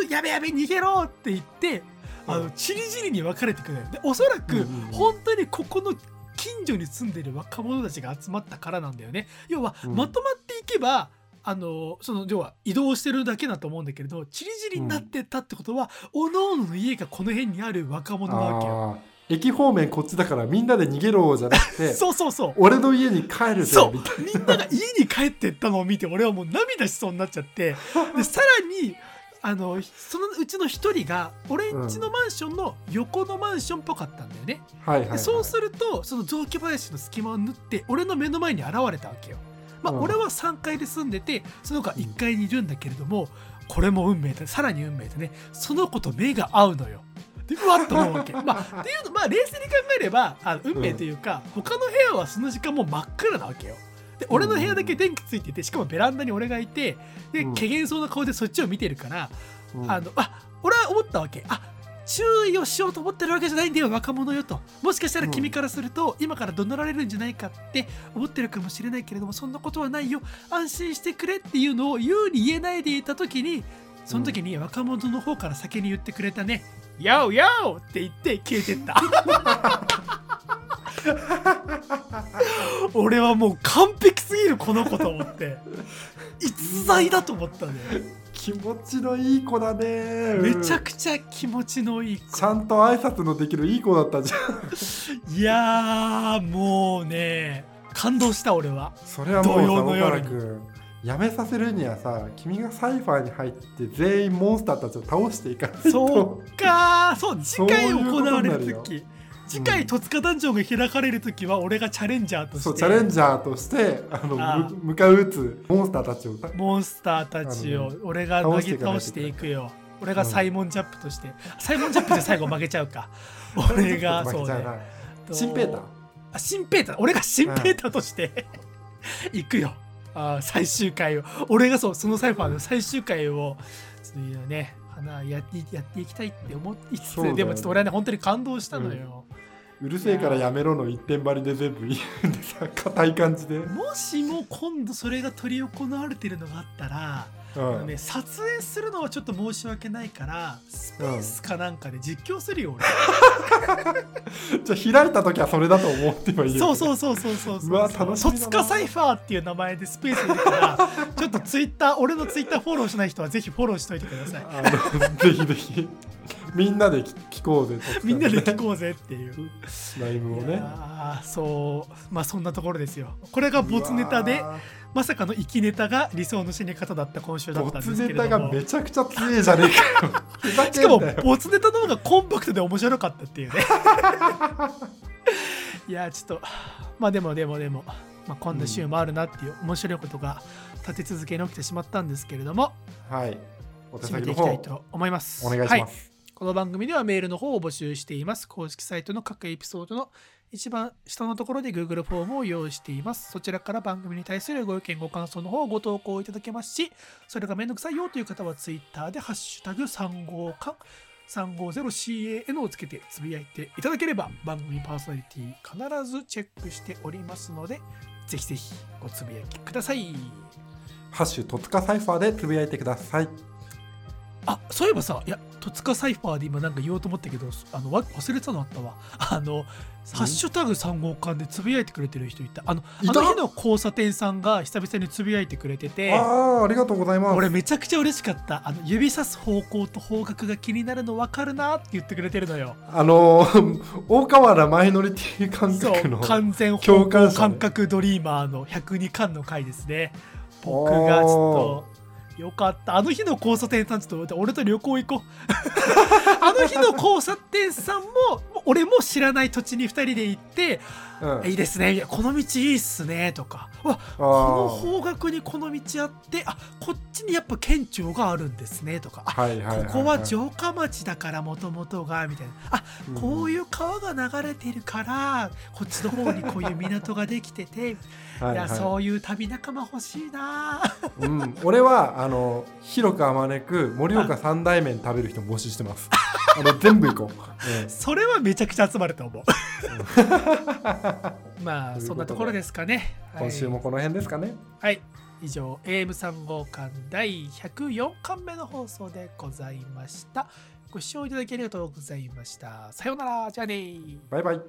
やべやべ逃げろ!」って言ってあのちりぢりに分かれてくるでおそらくうんうんうん本当にここの近所に住んでる若者たちが集まったからなんだよね。要はうんまとまっていけば、あのその要は移動してるだけだと思うんだけれどちりぢりになってたってことは、おのおのの家がこの辺にある若者なわけよ。駅方面こっちだからみんなで逃げろじゃなくて そうそうそう。俺の家に帰るぜそう。みたいみんなが家に帰ってったのを見て俺はもう涙しそうになっちゃって でさらにあのそのうちの一人が俺んちのマンションの横のマンションっぽかったんだよね、な、はいはいはい、でそうするとその雑木林の隙間を縫って俺の目の前に現れたわけよ。まあ、うん。俺は3階で住んでてその子は1階にいるんだけれどもこれも運命でさらに運命でね。その子と目が合うのよ。でうわっと思うわけ。まあ、っていうのまあ冷静に考えればあの運命というか、他の部屋はその時間もう真っ暗なわけよ。で俺の部屋だけ電気ついててしかもベランダに俺がいてでうん。怪げそうな顔でそっちを見てるから、うん。あのあ俺は思ったわけ。あ注意をしようと思ってるわけじゃないんだよ若者よと。もしかしたら君からすると、今から怒鳴られるんじゃないかって思ってるかもしれないけれどもそんなことはないよ。安心してくれっていうのを言うに言えないでいた時にその時に若者の方から先に言ってくれたね「ヤオヤオ!」って言って消えてった。俺はもう完璧すぎるこの子と思って。逸材だと思ったね。気持ちのいい子だね。めちゃちくちゃ気持ちのいい子。ちゃんと挨拶のできるいい子だったじゃん。いやーもうね感動した俺は。それはもう土曜の夜やめさせるにはさ君がサイファーに入って全員モンスターたちを倒していかないと。そうかそう次回行われるよる時次回戸塚ダンジョンが開かれる時は俺がチャレンジャーとして。そうチャレンジャーとしてあのああ。む迎え撃つモンスターたちを。モンスターたちを俺が投げ倒していくよ。俺がサイモンジャップとして、サイモンジャップで最後負けちゃうか。俺がそうねシンペーターあシンペーター俺がシンペーターとして、行くよあー最終回を。俺がそうそのサイファーの最終回をそういうね花やってやっていきたいって思いつつ、そうだよでもちょっと俺はね本当に感動したのよ、うるせえからやめろの一点張りで全部言うんでさ硬い感じで、もしも今度それが執り行われてるのがあったら、うんね、撮影するのはちょっと申し訳ないからスペースかなんかで実況するよ、じゃあ開いた時はそれだと思ってはいい俺そうそうそうそうそうそううわ楽しみサイファーっていう名前でスペースからちょっとツイッター俺のツイッターフォローしない人はぜひフォローしといてください。ぜひぜひ。みんなで聞聞こうぜと。みんなで聞こうぜっていう。ライブをね。そう。まあそんなところですよ。これがボツネタでまさかの生きネタが理想の死に方だった今週だったんでツネタすけれどもがめちゃくちゃ強えじゃねえかよ。しかもボツネタの方がコンパクトで面白かったっていうね。いやちょっとまあでもでもでも、まあ、こんな週もあるなっていう面白いことが立て続けに起きてしまったんですけれども。はい。お手先の方ていきたいと思います。お願いします、この番組ではメールの方を募集しています。公式サイトの各エピソードの一番下のところで Google フォームを用意しています。そちらから番組に対するご意見、ご感想の方をご投稿いただけますし、それがめんどくさいよという方は Twitter でハッシュタグ350間 350CAN をつけてつぶやいていただければ番組パーソナリティ必ずチェックしておりますので、ぜひぜひごつぶやきください。ハッシュ戸塚サイファーでつぶやいてくださいあそういえばさいや戸塚サイファーで今なんか言おうと思ったけどあのわ忘れてたのあったわ。あの「ハッシュタグ3号館」でつぶやいてくれてる人いた。あのあの日の交差点さんが久々につぶやいてくれててああありがとうございます。俺めちゃくちゃ嬉しかった。あの指さす方向と方角が気になるの分かるなって言ってくれてるのよ。あのー 大河原マイノリティ感覚の完全方向感覚ドリーマーの102巻の回ですね。僕がちょっとよかった。あの日の交差点さんちょっと俺と旅行行こう。あの日の交差点さんも俺も知らない土地に2人で行ってうん。いいですね。この道いいっすね。とか。うわあこのー方角にこの道あってあこっちにやっぱ県庁があるんですね。とか。あはいはいここは城下町だからもともとがみたいな。あこういう川が流れてるからこっちの方にこういう港ができてて。はいやそういう旅仲間欲しいな。うん、俺はあの広くあまねく盛岡三大麺食べる人募集してます。あの全部行こう、うん。それはめちゃくちゃ集まると思う まあそんなところですかね。今週もこの辺ですかね。はい。以上 AM3 号館第104巻目の放送でございました。ご視聴いただきありがとうございました。さようなら。じゃあねバイバイ